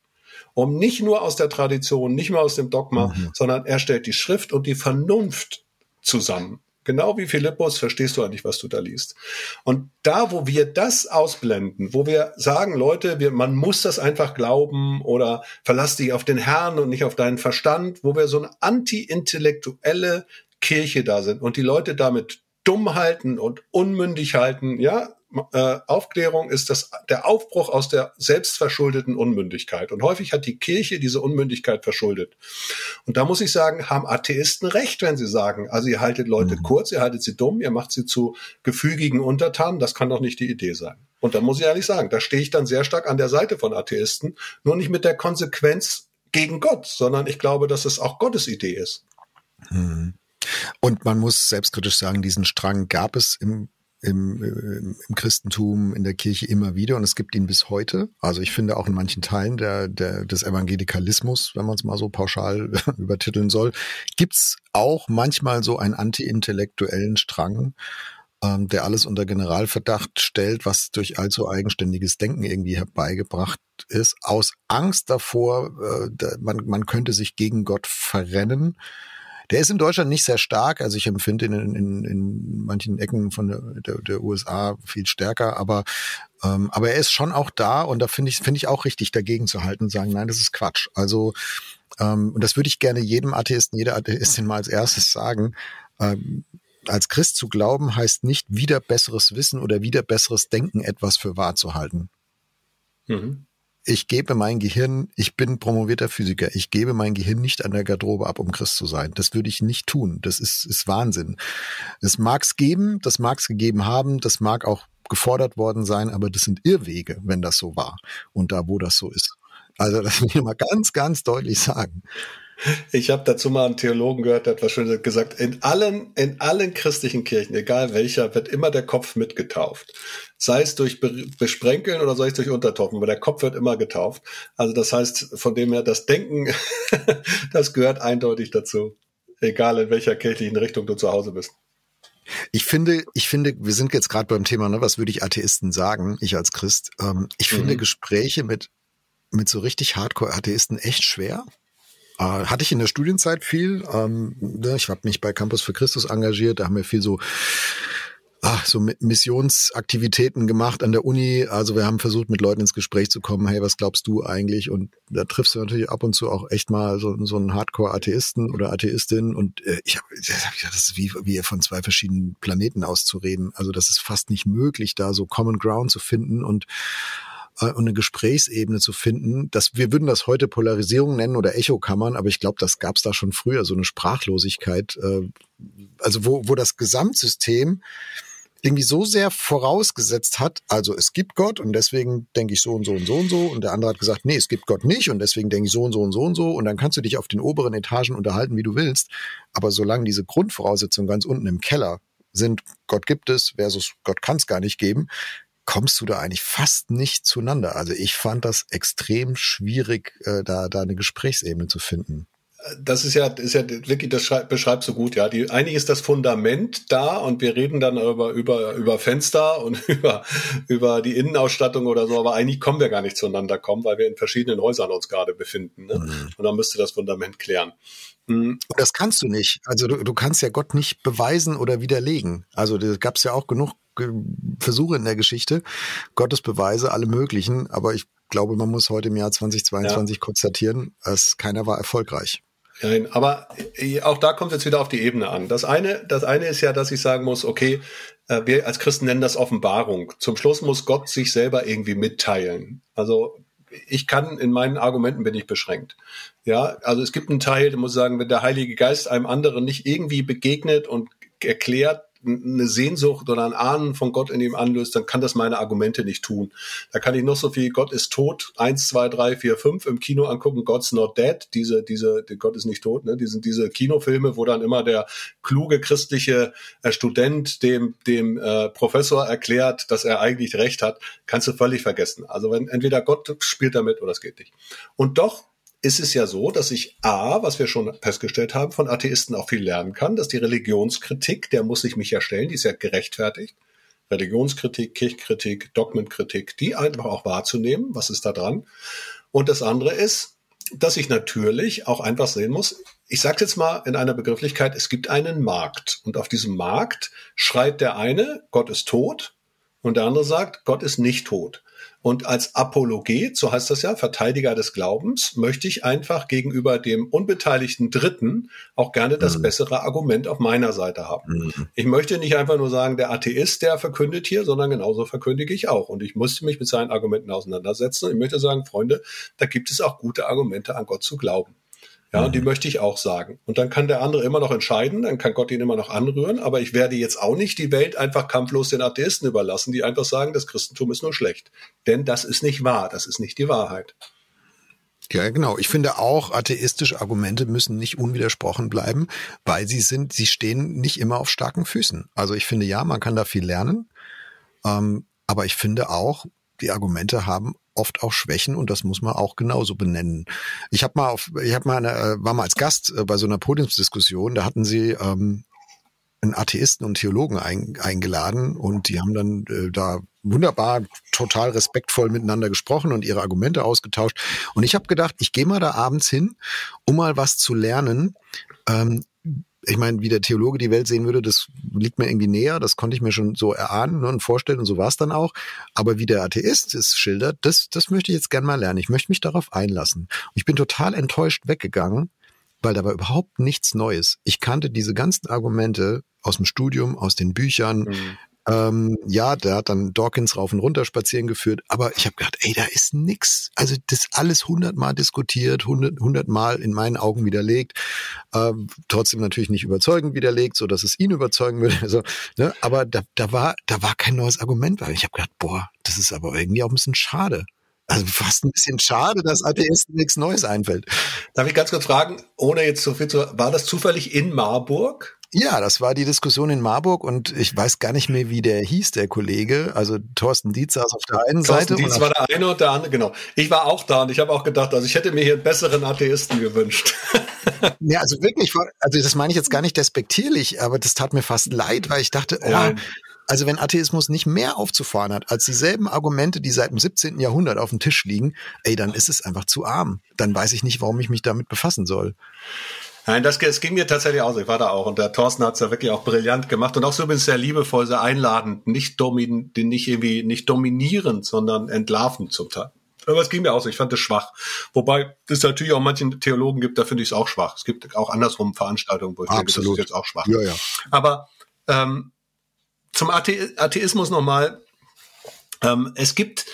um nicht nur aus der Tradition, nicht nur aus dem Dogma, mhm. sondern er stellt die Schrift und die Vernunft zusammen. Genau wie Philippus verstehst du eigentlich, was du da liest. Und da, wo wir das ausblenden, wo wir sagen, Leute, wir, man muss das einfach glauben oder verlass dich auf den Herrn und nicht auf deinen Verstand, wo wir so eine anti-intellektuelle Kirche da sind und die Leute damit dumm halten und unmündig halten, ja, äh, Aufklärung ist das, der Aufbruch aus der selbstverschuldeten Unmündigkeit. Und häufig hat die Kirche diese Unmündigkeit verschuldet. Und da muss ich sagen, haben Atheisten recht, wenn sie sagen, also ihr haltet Leute mhm. kurz, ihr haltet sie dumm, ihr macht sie zu gefügigen Untertanen. Das kann doch nicht die Idee sein. Und da muss ich ehrlich sagen, da stehe ich dann sehr stark an der Seite von Atheisten, nur nicht mit der Konsequenz gegen Gott, sondern ich glaube, dass es auch Gottes Idee ist. Mhm. Und man muss selbstkritisch sagen, diesen Strang gab es im im, im Christentum, in der Kirche immer wieder und es gibt ihn bis heute. Also ich finde auch in manchen Teilen der, der, des Evangelikalismus, wenn man es mal so pauschal übertiteln soll, gibt's auch manchmal so einen anti-intellektuellen Strang. ähm, der alles unter Generalverdacht stellt, was durch allzu eigenständiges Denken irgendwie herbeigebracht ist, aus Angst davor, äh, man, man könnte sich gegen Gott verrennen. Der ist in Deutschland nicht sehr stark, also ich empfinde ihn in, in, in manchen Ecken von der, der, der USA viel stärker, aber, ähm, aber er ist schon auch da und da finde ich, finde ich auch richtig dagegen zu halten und sagen, nein, das ist Quatsch. Also ähm, und das würde ich gerne jedem Atheisten, jeder Atheistin mal als erstes sagen. Ähm, als Christ zu glauben heißt nicht wieder besseres Wissen oder wieder besseres Denken etwas für wahr zu halten. Mhm. Ich gebe mein Gehirn, ich bin promovierter Physiker, ich gebe mein Gehirn nicht an der Garderobe ab, um Christ zu sein. Das würde ich nicht tun. Das ist, ist Wahnsinn. Es mag es geben, das mag es gegeben haben, das mag auch gefordert worden sein, aber das sind Irrwege, wenn das so war und da, wo das so ist. Also das will ich mal ganz, ganz deutlich sagen. Ich habe dazu mal einen Theologen gehört, der hat was Schönes gesagt. In allen, in allen christlichen Kirchen, egal welcher, wird immer der Kopf mitgetauft. Sei es durch Besprenkeln oder sei es durch Untertaufen, aber der Kopf wird immer getauft. Also das heißt, von dem her, das Denken, das gehört eindeutig dazu. Egal in welcher kirchlichen Richtung du zu Hause bist. Ich finde, ich finde, wir sind jetzt gerade beim Thema, ne, was würde ich Atheisten sagen, ich als Christ. Ähm, ich mhm. finde Gespräche mit, mit so richtig Hardcore-Atheisten echt schwer. Äh, hatte ich in der Studienzeit viel. Ähm, ne, ich habe mich bei Campus für Christus engagiert. Da haben wir viel so ach, so Missionsaktivitäten gemacht an der Uni. Also wir haben versucht, mit Leuten ins Gespräch zu kommen. Hey, was glaubst du eigentlich? Und da triffst du natürlich ab und zu auch echt mal so, so einen Hardcore-Atheisten oder Atheistin. Und äh, ich habe hab gedacht, das ist wie, wie von zwei verschiedenen Planeten auszureden. Also das ist fast nicht möglich, da so Common Ground zu finden und äh, und eine Gesprächsebene zu finden. Das, wir würden das heute Polarisierung nennen oder Echokammern, aber ich glaube, das gab es da schon früher, so eine Sprachlosigkeit, äh, also wo, wo das Gesamtsystem irgendwie so sehr vorausgesetzt hat, also es gibt Gott und deswegen denke ich so und so und so und so und der andere hat gesagt, nee, es gibt Gott nicht und deswegen denke ich so und so und so und so und dann kannst du dich auf den oberen Etagen unterhalten, wie du willst, aber solange diese Grundvoraussetzungen ganz unten im Keller sind, Gott gibt es versus Gott kann es gar nicht geben, kommst du da eigentlich fast nicht zueinander. Also ich fand das extrem schwierig, äh, da, da eine Gesprächsebene zu finden. Das ist ja, ist ja wirklich, das beschreibt so gut, ja. Die, eigentlich ist das Fundament da und wir reden dann über, über, über Fenster und über, über die Innenausstattung oder so, aber eigentlich kommen wir gar nicht zueinander kommen, weil wir in verschiedenen Häusern uns gerade befinden. Ne? Mhm. Und dann müsste das Fundament klären. Mhm. Das kannst du nicht. Also du, du kannst ja Gott nicht beweisen oder widerlegen. Also da gab es ja auch genug Versuche in der Geschichte, Gottes Beweise, alle möglichen, aber ich glaube, man muss heute im Jahr 2022 ja. konstatieren, dass keiner war erfolgreich. Nein, aber äh, auch da kommt es jetzt wieder auf die Ebene an. Das eine, das eine ist ja, dass ich sagen muss, okay, äh, wir als Christen nennen das Offenbarung. Zum Schluss muss Gott sich selber irgendwie mitteilen. Also ich kann in meinen Argumenten bin ich beschränkt. Ja, also es gibt einen Teil, der muss sagen, wenn der Heilige Geist einem anderen nicht irgendwie begegnet und erklärt, eine Sehnsucht oder ein Ahnen von Gott in ihm anlöst, dann kann das meine Argumente nicht tun. Da kann ich noch so viel Gott ist tot, eins, zwei, drei, vier, fünf im Kino angucken, God's not dead, diese, diese, Gott ist nicht tot, ne? Die sind diese Kinofilme, wo dann immer der kluge christliche äh, Student dem, dem äh, Professor erklärt, dass er eigentlich recht hat, kannst du völlig vergessen. Also wenn entweder Gott spielt damit oder es geht nicht. Und doch ist es ja so, dass ich A, was wir schon festgestellt haben, von Atheisten auch viel lernen kann, dass die Religionskritik, der muss ich mich ja stellen, die ist ja gerechtfertigt. Religionskritik, Kirchkritik, Dogmenkritik, die einfach auch wahrzunehmen, was ist da dran. Und das andere ist, dass ich natürlich auch einfach sehen muss, ich sage jetzt mal in einer Begrifflichkeit, es gibt einen Markt. Und auf diesem Markt schreit der eine, Gott ist tot, und der andere sagt, Gott ist nicht tot. Und als Apologet, so heißt das ja, Verteidiger des Glaubens, möchte ich einfach gegenüber dem unbeteiligten Dritten auch gerne das mhm. bessere Argument auf meiner Seite haben. Mhm. Ich möchte nicht einfach nur sagen, der Atheist, der verkündet hier, sondern genauso verkündige ich auch. Und ich musste mich mit seinen Argumenten auseinandersetzen. Ich möchte sagen, Freunde, da gibt es auch gute Argumente, an Gott zu glauben. Ja, und die mhm. möchte ich auch sagen. Und dann kann der andere immer noch entscheiden, dann kann Gott ihn immer noch anrühren, aber ich werde jetzt auch nicht die Welt einfach kampflos den Atheisten überlassen, die einfach sagen, das Christentum ist nur schlecht. Denn das ist nicht wahr, das ist nicht die Wahrheit. Ja, genau. Ich finde auch, atheistische Argumente müssen nicht unwidersprochen bleiben, weil sie sind, sie stehen nicht immer auf starken Füßen. Also ich finde ja, man kann da viel lernen. Ähm, aber ich finde auch, die Argumente haben oft auch Schwächen und das muss man auch genauso benennen. Ich habe mal auf, ich habe mal eine, äh, war mal als Gast äh, bei so einer Podiumsdiskussion, da hatten sie ähm, einen Atheisten und Theologen ein, eingeladen und die haben dann äh, da wunderbar, total respektvoll miteinander gesprochen und ihre Argumente ausgetauscht. Und ich habe gedacht, ich gehe mal da abends hin, um mal was zu lernen. Ähm, ich meine, wie der Theologe die Welt sehen würde, das liegt mir irgendwie näher, das konnte ich mir schon so erahnen ne, und vorstellen und so war es dann auch. Aber wie der Atheist es schildert, das, das möchte ich jetzt gern mal lernen. Ich möchte mich darauf einlassen. Ich bin total enttäuscht weggegangen, weil da war überhaupt nichts Neues. Ich kannte diese ganzen Argumente aus dem Studium, aus den Büchern, mhm. Ähm, ja, der hat dann Dawkins rauf und runter spazieren geführt, aber ich habe gedacht, ey, da ist nix. Also das alles hundertmal diskutiert, hundertmal in meinen Augen widerlegt, ähm, trotzdem natürlich nicht überzeugend widerlegt, so dass es ihn überzeugen würde. Also, ne, aber da, da war, da war kein neues Argument, weil ich habe gedacht, boah, das ist aber irgendwie auch ein bisschen schade. Also fast ein bisschen schade, dass Atheisten nichts Neues einfällt. Darf ich ganz kurz fragen, ohne jetzt so viel zu, war das zufällig in Marburg? Ja, das war die Diskussion in Marburg und ich weiß gar nicht mehr, wie der hieß, der Kollege. Also Thorsten Dietz saß auf der einen Thorsten Seite. Dietz war der eine und der andere, genau. Ich war auch da und ich habe auch gedacht, also ich hätte mir hier einen besseren Atheisten gewünscht. ja, also wirklich, also das meine ich jetzt gar nicht despektierlich, aber das tat mir fast leid, weil ich dachte, oh, also wenn Atheismus nicht mehr aufzufahren hat als dieselben Argumente, die seit dem 17. Jahrhundert auf dem Tisch liegen, ey, dann ist es einfach zu arm. Dann weiß ich nicht, warum ich mich damit befassen soll. Nein, das, das ging mir tatsächlich aus. Ich war da auch und der Thorsten hat es ja wirklich auch brillant gemacht und auch so übrigens sehr liebevoll, sehr einladend, nicht domin, nicht irgendwie nicht dominierend, sondern entlarvend zum Teil. Aber es ging mir aus. Ich fand es schwach. Wobei es natürlich auch manchen Theologen gibt, da finde ich es auch schwach. Es gibt auch andersrum Veranstaltungen, wo ich Absolut. denke, das ist jetzt auch schwach. Ja, ja. Aber ähm, zum Athe Atheismus nochmal. Ähm, es gibt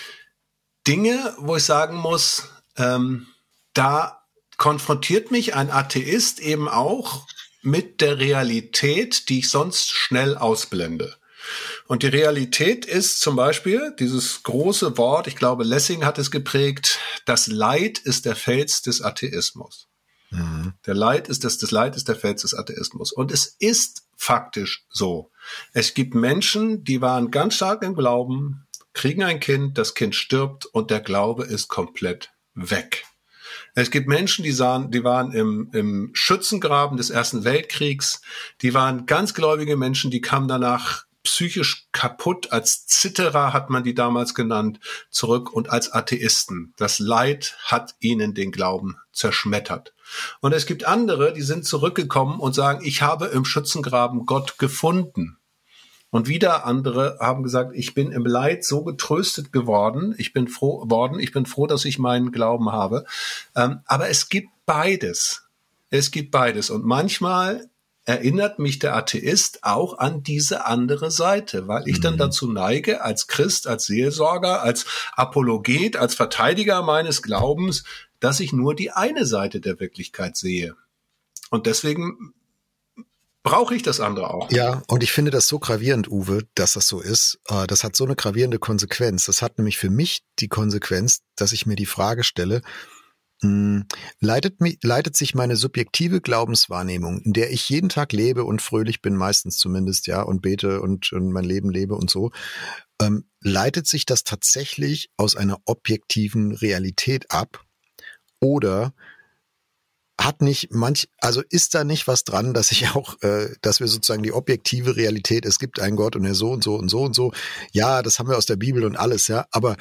Dinge, wo ich sagen muss, ähm, da konfrontiert mich ein Atheist eben auch mit der Realität, die ich sonst schnell ausblende. Und die Realität ist zum Beispiel dieses große Wort, ich glaube, Lessing hat es geprägt, das Leid ist der Fels des Atheismus. Mhm. Der Leid ist das, das Leid ist der Fels des Atheismus. Und es ist faktisch so. Es gibt Menschen, die waren ganz stark im Glauben, kriegen ein Kind, das Kind stirbt und der Glaube ist komplett weg. Es gibt Menschen, die sahen, die waren im, im Schützengraben des Ersten Weltkriegs, die waren ganz gläubige Menschen, die kamen danach psychisch kaputt, als Zitterer hat man die damals genannt, zurück und als Atheisten. Das Leid hat ihnen den Glauben zerschmettert. Und es gibt andere, die sind zurückgekommen und sagen, ich habe im Schützengraben Gott gefunden. Und wieder andere haben gesagt, ich bin im Leid so getröstet geworden, ich bin froh worden, ich bin froh, dass ich meinen Glauben habe. Ähm, aber es gibt beides. Es gibt beides. Und manchmal erinnert mich der Atheist auch an diese andere Seite, weil ich mhm. dann dazu neige, als Christ, als Seelsorger, als Apologet, als Verteidiger meines Glaubens, dass ich nur die eine Seite der Wirklichkeit sehe. Und deswegen brauche ich das andere auch. Ja, und ich finde das so gravierend, Uwe, dass das so ist. Äh, das hat so eine gravierende Konsequenz. Das hat nämlich für mich die Konsequenz, dass ich mir die Frage stelle, hm, leitet, mich, leitet sich meine subjektive Glaubenswahrnehmung, in der ich jeden Tag lebe und fröhlich bin, meistens zumindest, ja, und bete und, und mein Leben lebe und so, ähm, leitet sich das tatsächlich aus einer objektiven Realität ab? Oder hat nicht manch, also ist da nicht was dran, dass ich auch, äh, dass wir sozusagen die objektive Realität, es gibt einen Gott und er so und so und so und so, ja, das haben wir aus der Bibel und alles, ja, aber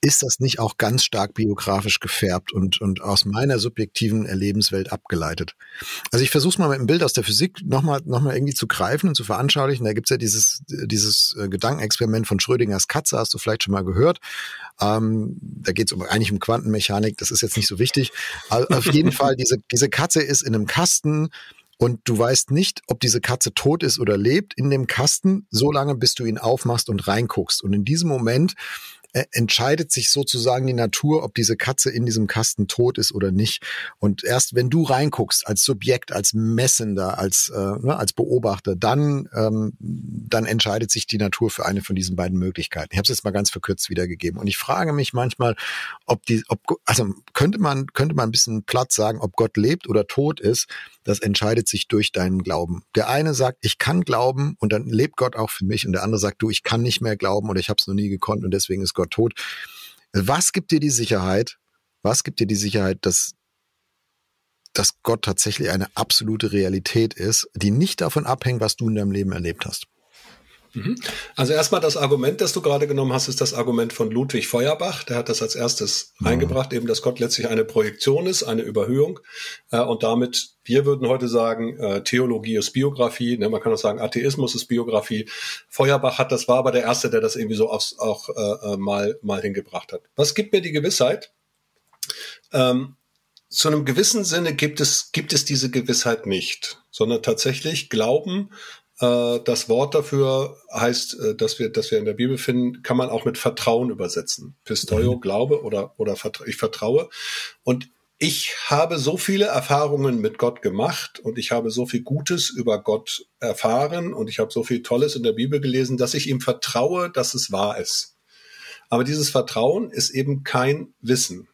ist das nicht auch ganz stark biografisch gefärbt und, und aus meiner subjektiven Erlebenswelt abgeleitet? Also ich versuche es mal mit einem Bild aus der Physik nochmal noch mal irgendwie zu greifen und zu veranschaulichen. Da gibt's ja dieses, dieses äh, Gedankenexperiment von Schrödingers Katze, hast du vielleicht schon mal gehört. Ähm, da geht's um, eigentlich um Quantenmechanik, das ist jetzt nicht so wichtig. Aber auf jeden Fall, diese, diese Katze ist in einem Kasten, und du weißt nicht, ob diese Katze tot ist oder lebt in dem Kasten, so lange bis du ihn aufmachst und reinguckst. Und in diesem Moment äh, entscheidet sich sozusagen die Natur, ob diese Katze in diesem Kasten tot ist oder nicht. Und erst wenn du reinguckst als Subjekt, als Messender, als, äh, ne, als Beobachter, dann, ähm, dann entscheidet sich die Natur für eine von diesen beiden Möglichkeiten. Ich habe es jetzt mal ganz verkürzt wiedergegeben. Und ich frage mich manchmal, ob die, ob, also könnte man, könnte man ein bisschen platt sagen, ob Gott lebt oder tot ist das entscheidet sich durch deinen Glauben. Der eine sagt, ich kann glauben und dann lebt Gott auch für mich und der andere sagt, du, ich kann nicht mehr glauben oder ich habe es noch nie gekonnt und deswegen ist Gott tot. Was gibt dir die Sicherheit? Was gibt dir die Sicherheit, dass dass Gott tatsächlich eine absolute Realität ist, die nicht davon abhängt, was du in deinem Leben erlebt hast. Mhm. Also erstmal das Argument, das du gerade genommen hast, ist das Argument von Ludwig Feuerbach. Der hat das als erstes mhm. eingebracht, eben, dass Gott letztlich eine Projektion ist, eine Überhöhung. Äh, und damit, wir würden heute sagen, äh, Theologie ist Biografie. Ne? Man kann auch sagen, Atheismus ist Biografie. Feuerbach hat, das war aber der Erste, der das irgendwie so aufs, auch äh, mal, mal hingebracht hat. Was gibt mir die Gewissheit? Ähm, zu einem gewissen Sinne gibt es, gibt es diese Gewissheit nicht, sondern tatsächlich Glauben das Wort dafür heißt, äh, dass wir, dass wir in der Bibel finden, kann man auch mit Vertrauen übersetzen. Pistoio, mhm. Glaube oder, oder ich vertraue. Und ich habe so viele Erfahrungen mit Gott gemacht und ich habe so viel Gutes über Gott erfahren und ich habe so viel Tolles in der Bibel gelesen, dass ich ihm vertraue, dass es wahr ist. Aber dieses Vertrauen ist eben kein Wissen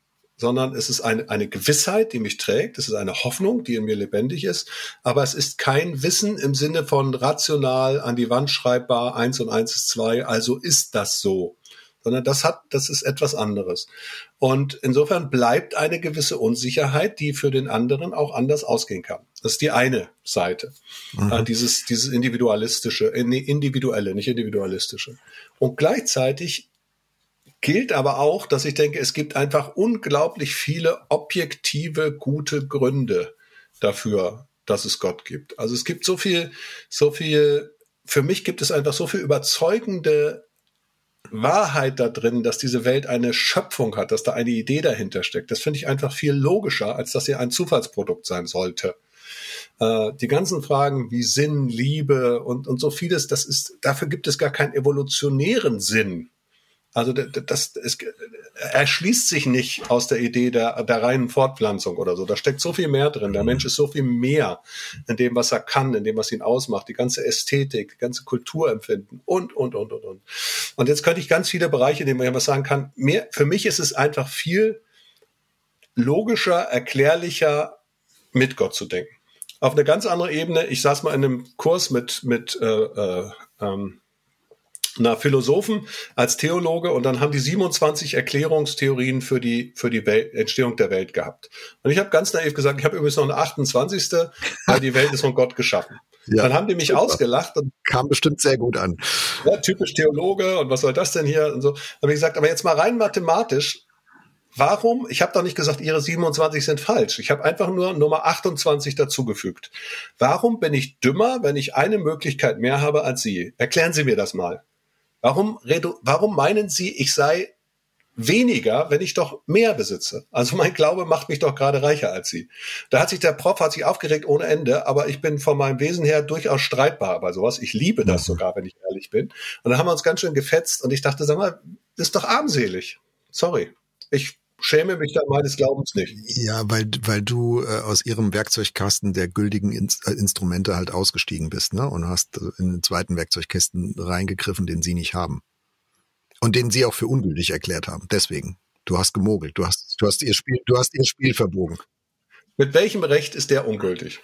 sondern es ist eine, eine Gewissheit, die mich trägt. Es ist eine Hoffnung, die in mir lebendig ist. Aber es ist kein Wissen im Sinne von rational an die Wand schreibbar, eins und eins ist zwei, also ist das so. Sondern das hat, das ist etwas anderes. Und insofern bleibt eine gewisse Unsicherheit, die für den anderen auch anders ausgehen kann. Das ist die eine Seite. Mhm. Äh, dieses, dieses individualistische, äh, individuelle, nicht individualistische. Und gleichzeitig gilt aber auch, dass ich denke, es gibt einfach unglaublich viele objektive, gute Gründe dafür, dass es Gott gibt. Also es gibt so viel, so viel, für mich gibt es einfach so viel überzeugende Wahrheit da drin, dass diese Welt eine Schöpfung hat, dass da eine Idee dahinter steckt. Das finde ich einfach viel logischer, als dass sie ein Zufallsprodukt sein sollte. Äh, die ganzen Fragen wie Sinn, Liebe und, und so vieles, das ist, dafür gibt es gar keinen evolutionären Sinn. Also das, das erschließt sich nicht aus der Idee der, der reinen Fortpflanzung oder so. Da steckt so viel mehr drin. Der mhm. Mensch ist so viel mehr in dem, was er kann, in dem, was ihn ausmacht. Die ganze Ästhetik, die ganze Kulturempfinden und, und, und, und, und. Und jetzt könnte ich ganz viele Bereiche, in denen man ja was sagen kann. Mehr, für mich ist es einfach viel logischer, erklärlicher, mit Gott zu denken. Auf eine ganz andere Ebene. Ich saß mal in einem Kurs mit, mit äh, äh, ähm, na, Philosophen als Theologe und dann haben die 27 Erklärungstheorien für die, für die Welt, Entstehung der Welt gehabt. Und ich habe ganz naiv gesagt, ich habe übrigens noch eine 28. weil die Welt ist von Gott geschaffen. Ja, dann haben die mich super. ausgelacht und kam bestimmt sehr gut an. Ja, typisch Theologe und was soll das denn hier und so. Habe ich gesagt, aber jetzt mal rein mathematisch, warum? Ich habe doch nicht gesagt, Ihre 27 sind falsch. Ich habe einfach nur Nummer 28 dazugefügt. Warum bin ich dümmer, wenn ich eine Möglichkeit mehr habe als Sie? Erklären Sie mir das mal. Warum, warum meinen Sie, ich sei weniger, wenn ich doch mehr besitze? Also mein Glaube macht mich doch gerade reicher als Sie. Da hat sich der Prof hat sich aufgeregt ohne Ende, aber ich bin von meinem Wesen her durchaus streitbar bei sowas. Ich liebe das mhm. sogar, wenn ich ehrlich bin. Und da haben wir uns ganz schön gefetzt und ich dachte, sag mal, das ist doch armselig. Sorry. Ich schäme mich dann meines Glaubens nicht. Ja, weil, weil du äh, aus ihrem Werkzeugkasten der gültigen In äh, Instrumente halt ausgestiegen bist, ne? Und hast äh, in den zweiten Werkzeugkästen reingegriffen, den sie nicht haben. Und den sie auch für ungültig erklärt haben. Deswegen. Du hast gemogelt. Du hast, du hast ihr Spiel, du hast ihr Spiel verbogen. Mit welchem Recht ist der ungültig?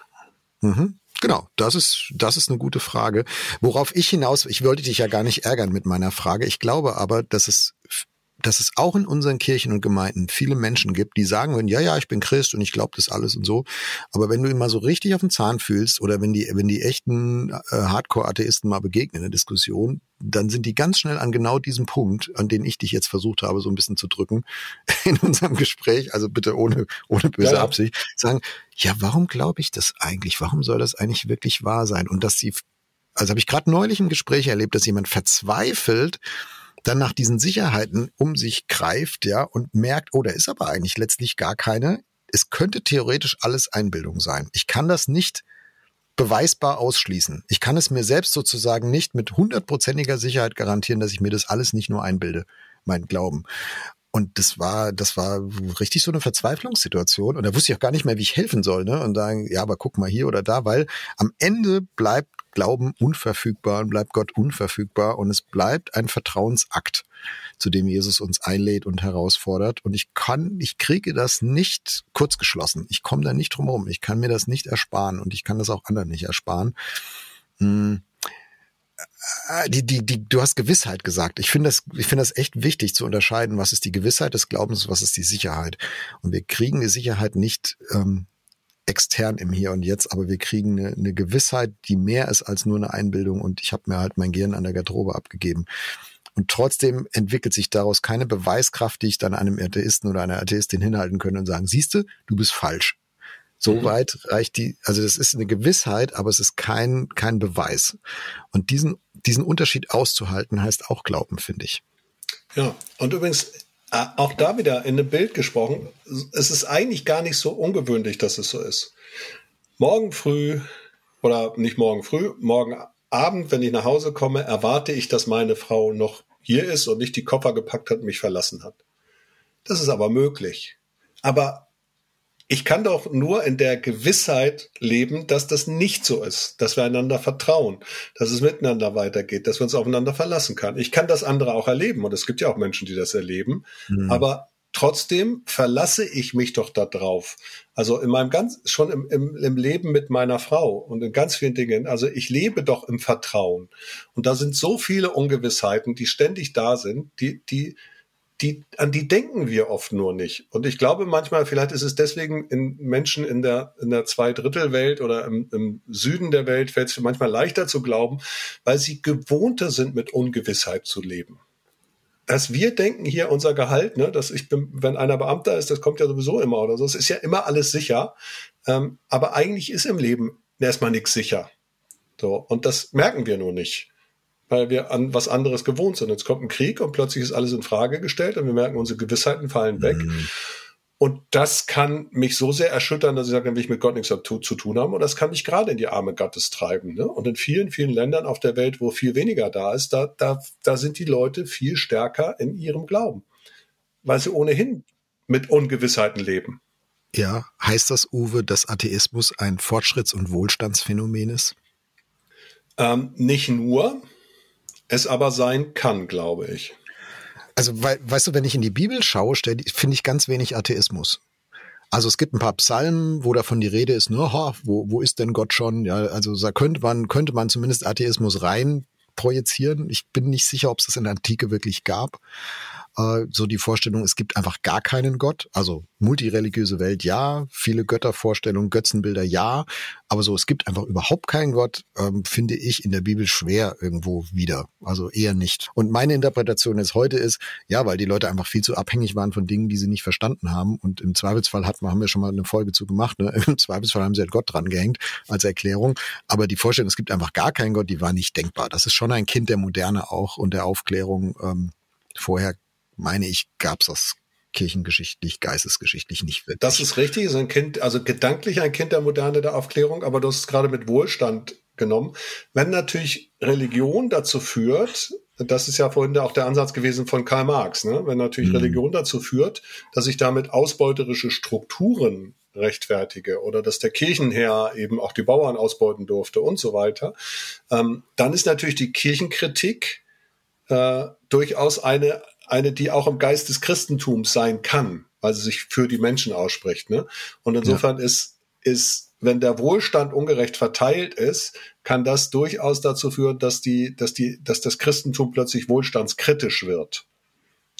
Mhm. Genau, das ist, das ist eine gute Frage. Worauf ich hinaus, ich wollte dich ja gar nicht ärgern mit meiner Frage. Ich glaube aber, dass es dass es auch in unseren Kirchen und Gemeinden viele Menschen gibt, die sagen würden, ja, ja, ich bin Christ und ich glaube das alles und so. Aber wenn du ihn mal so richtig auf den Zahn fühlst oder wenn die, wenn die echten äh, Hardcore-Atheisten mal begegnen in der Diskussion, dann sind die ganz schnell an genau diesem Punkt, an den ich dich jetzt versucht habe, so ein bisschen zu drücken in unserem Gespräch, also bitte ohne, ohne böse ja. Absicht, sagen, ja, warum glaube ich das eigentlich? Warum soll das eigentlich wirklich wahr sein? Und dass sie, also habe ich gerade neulich im Gespräch erlebt, dass jemand verzweifelt, dann nach diesen Sicherheiten um sich greift, ja, und merkt, oh, da ist aber eigentlich letztlich gar keine. Es könnte theoretisch alles Einbildung sein. Ich kann das nicht beweisbar ausschließen. Ich kann es mir selbst sozusagen nicht mit hundertprozentiger Sicherheit garantieren, dass ich mir das alles nicht nur einbilde, mein Glauben. Und das war, das war richtig so eine Verzweiflungssituation. Und da wusste ich auch gar nicht mehr, wie ich helfen soll, ne? Und sagen, ja, aber guck mal hier oder da, weil am Ende bleibt Glauben unverfügbar und bleibt Gott unverfügbar und es bleibt ein Vertrauensakt, zu dem Jesus uns einlädt und herausfordert. Und ich kann, ich kriege das nicht kurzgeschlossen. Ich komme da nicht drum herum. Ich kann mir das nicht ersparen und ich kann das auch anderen nicht ersparen. Hm die, die, die, du hast Gewissheit gesagt. Ich finde das, ich finde das echt wichtig zu unterscheiden, was ist die Gewissheit des Glaubens, was ist die Sicherheit. Und wir kriegen die Sicherheit nicht ähm, extern im Hier und Jetzt, aber wir kriegen eine, eine Gewissheit, die mehr ist als nur eine Einbildung und ich habe mir halt mein Gehirn an der Garderobe abgegeben. Und trotzdem entwickelt sich daraus keine Beweiskraft, die ich dann einem Atheisten oder einer Atheistin hinhalten könnte und sagen, siehste, du bist falsch. So mhm. weit reicht die, also das ist eine Gewissheit, aber es ist kein, kein Beweis. Und diesen, diesen Unterschied auszuhalten, heißt auch Glauben, finde ich. Ja, und übrigens, äh, auch da wieder in einem Bild gesprochen, es ist eigentlich gar nicht so ungewöhnlich, dass es so ist. Morgen früh, oder nicht morgen früh, morgen Abend, wenn ich nach Hause komme, erwarte ich, dass meine Frau noch hier ist und nicht die Koffer gepackt hat und mich verlassen hat. Das ist aber möglich. Aber ich kann doch nur in der Gewissheit leben, dass das nicht so ist, dass wir einander vertrauen, dass es miteinander weitergeht, dass wir uns aufeinander verlassen können. Ich kann das andere auch erleben und es gibt ja auch Menschen, die das erleben, mhm. aber trotzdem verlasse ich mich doch da drauf. Also in meinem ganz, schon im, im, im Leben mit meiner Frau und in ganz vielen Dingen. Also ich lebe doch im Vertrauen. Und da sind so viele Ungewissheiten, die ständig da sind, die, die, die, an die denken wir oft nur nicht. Und ich glaube manchmal, vielleicht ist es deswegen in Menschen in der, in der Zweidrittelwelt oder im, im Süden der Welt fällt es manchmal leichter zu glauben, weil sie gewohnter sind, mit Ungewissheit zu leben. Dass wir denken hier unser Gehalt, ne, dass ich bin, wenn einer Beamter ist, das kommt ja sowieso immer oder so. Es ist ja immer alles sicher. Ähm, aber eigentlich ist im Leben erstmal nichts sicher. So. Und das merken wir nur nicht weil wir an was anderes gewohnt sind. Jetzt kommt ein Krieg und plötzlich ist alles in Frage gestellt und wir merken, unsere Gewissheiten fallen weg. Mhm. Und das kann mich so sehr erschüttern, dass ich sage, dann will ich mit Gott nichts zu, zu tun haben. Und das kann mich gerade in die Arme Gottes treiben. Ne? Und in vielen, vielen Ländern auf der Welt, wo viel weniger da ist, da, da, da sind die Leute viel stärker in ihrem Glauben. Weil sie ohnehin mit Ungewissheiten leben. Ja, heißt das, Uwe, dass Atheismus ein Fortschritts- und Wohlstandsphänomen ist? Ähm, nicht nur es aber sein kann, glaube ich. Also, weil, weißt du, wenn ich in die Bibel schaue, finde ich ganz wenig Atheismus. Also es gibt ein paar Psalmen, wo davon die Rede ist, nur, ne, wo, wo ist denn Gott schon? Ja, also da könnte man, könnte man zumindest Atheismus rein projizieren. Ich bin nicht sicher, ob es das in der Antike wirklich gab äh, so die Vorstellung, es gibt einfach gar keinen Gott. Also multireligiöse Welt ja, viele Göttervorstellungen, Götzenbilder ja, aber so es gibt einfach überhaupt keinen Gott, ähm, finde ich in der Bibel schwer irgendwo wieder. Also eher nicht. Und meine Interpretation jetzt heute ist, ja, weil die Leute einfach viel zu abhängig waren von Dingen, die sie nicht verstanden haben. Und im Zweifelsfall wir, haben wir schon mal eine Folge zu gemacht. Ne? Im Zweifelsfall haben sie halt Gott dran gehängt als Erklärung. Aber die Vorstellung, es gibt einfach gar keinen Gott, die war nicht denkbar. Das ist schon ein Kind der Moderne auch und der Aufklärung. Ähm, vorher meine ich, gab es das kirchengeschichtlich, geistesgeschichtlich nicht wirklich. Das ist richtig, ist ein Kind, also gedanklich ein Kind der Moderne der Aufklärung, aber du hast es gerade mit Wohlstand genommen. Wenn natürlich Religion dazu führt, das ist ja vorhin auch der Ansatz gewesen von Karl Marx, ne? wenn natürlich mhm. Religion dazu führt, dass ich damit ausbeuterische Strukturen rechtfertige oder dass der Kirchenherr eben auch die Bauern ausbeuten durfte und so weiter, ähm, dann ist natürlich die Kirchenkritik äh, durchaus eine eine, die auch im Geist des Christentums sein kann, weil sie sich für die Menschen ausspricht. Ne? Und insofern ja. ist, ist, wenn der Wohlstand ungerecht verteilt ist, kann das durchaus dazu führen, dass die, dass die, dass das Christentum plötzlich wohlstandskritisch wird.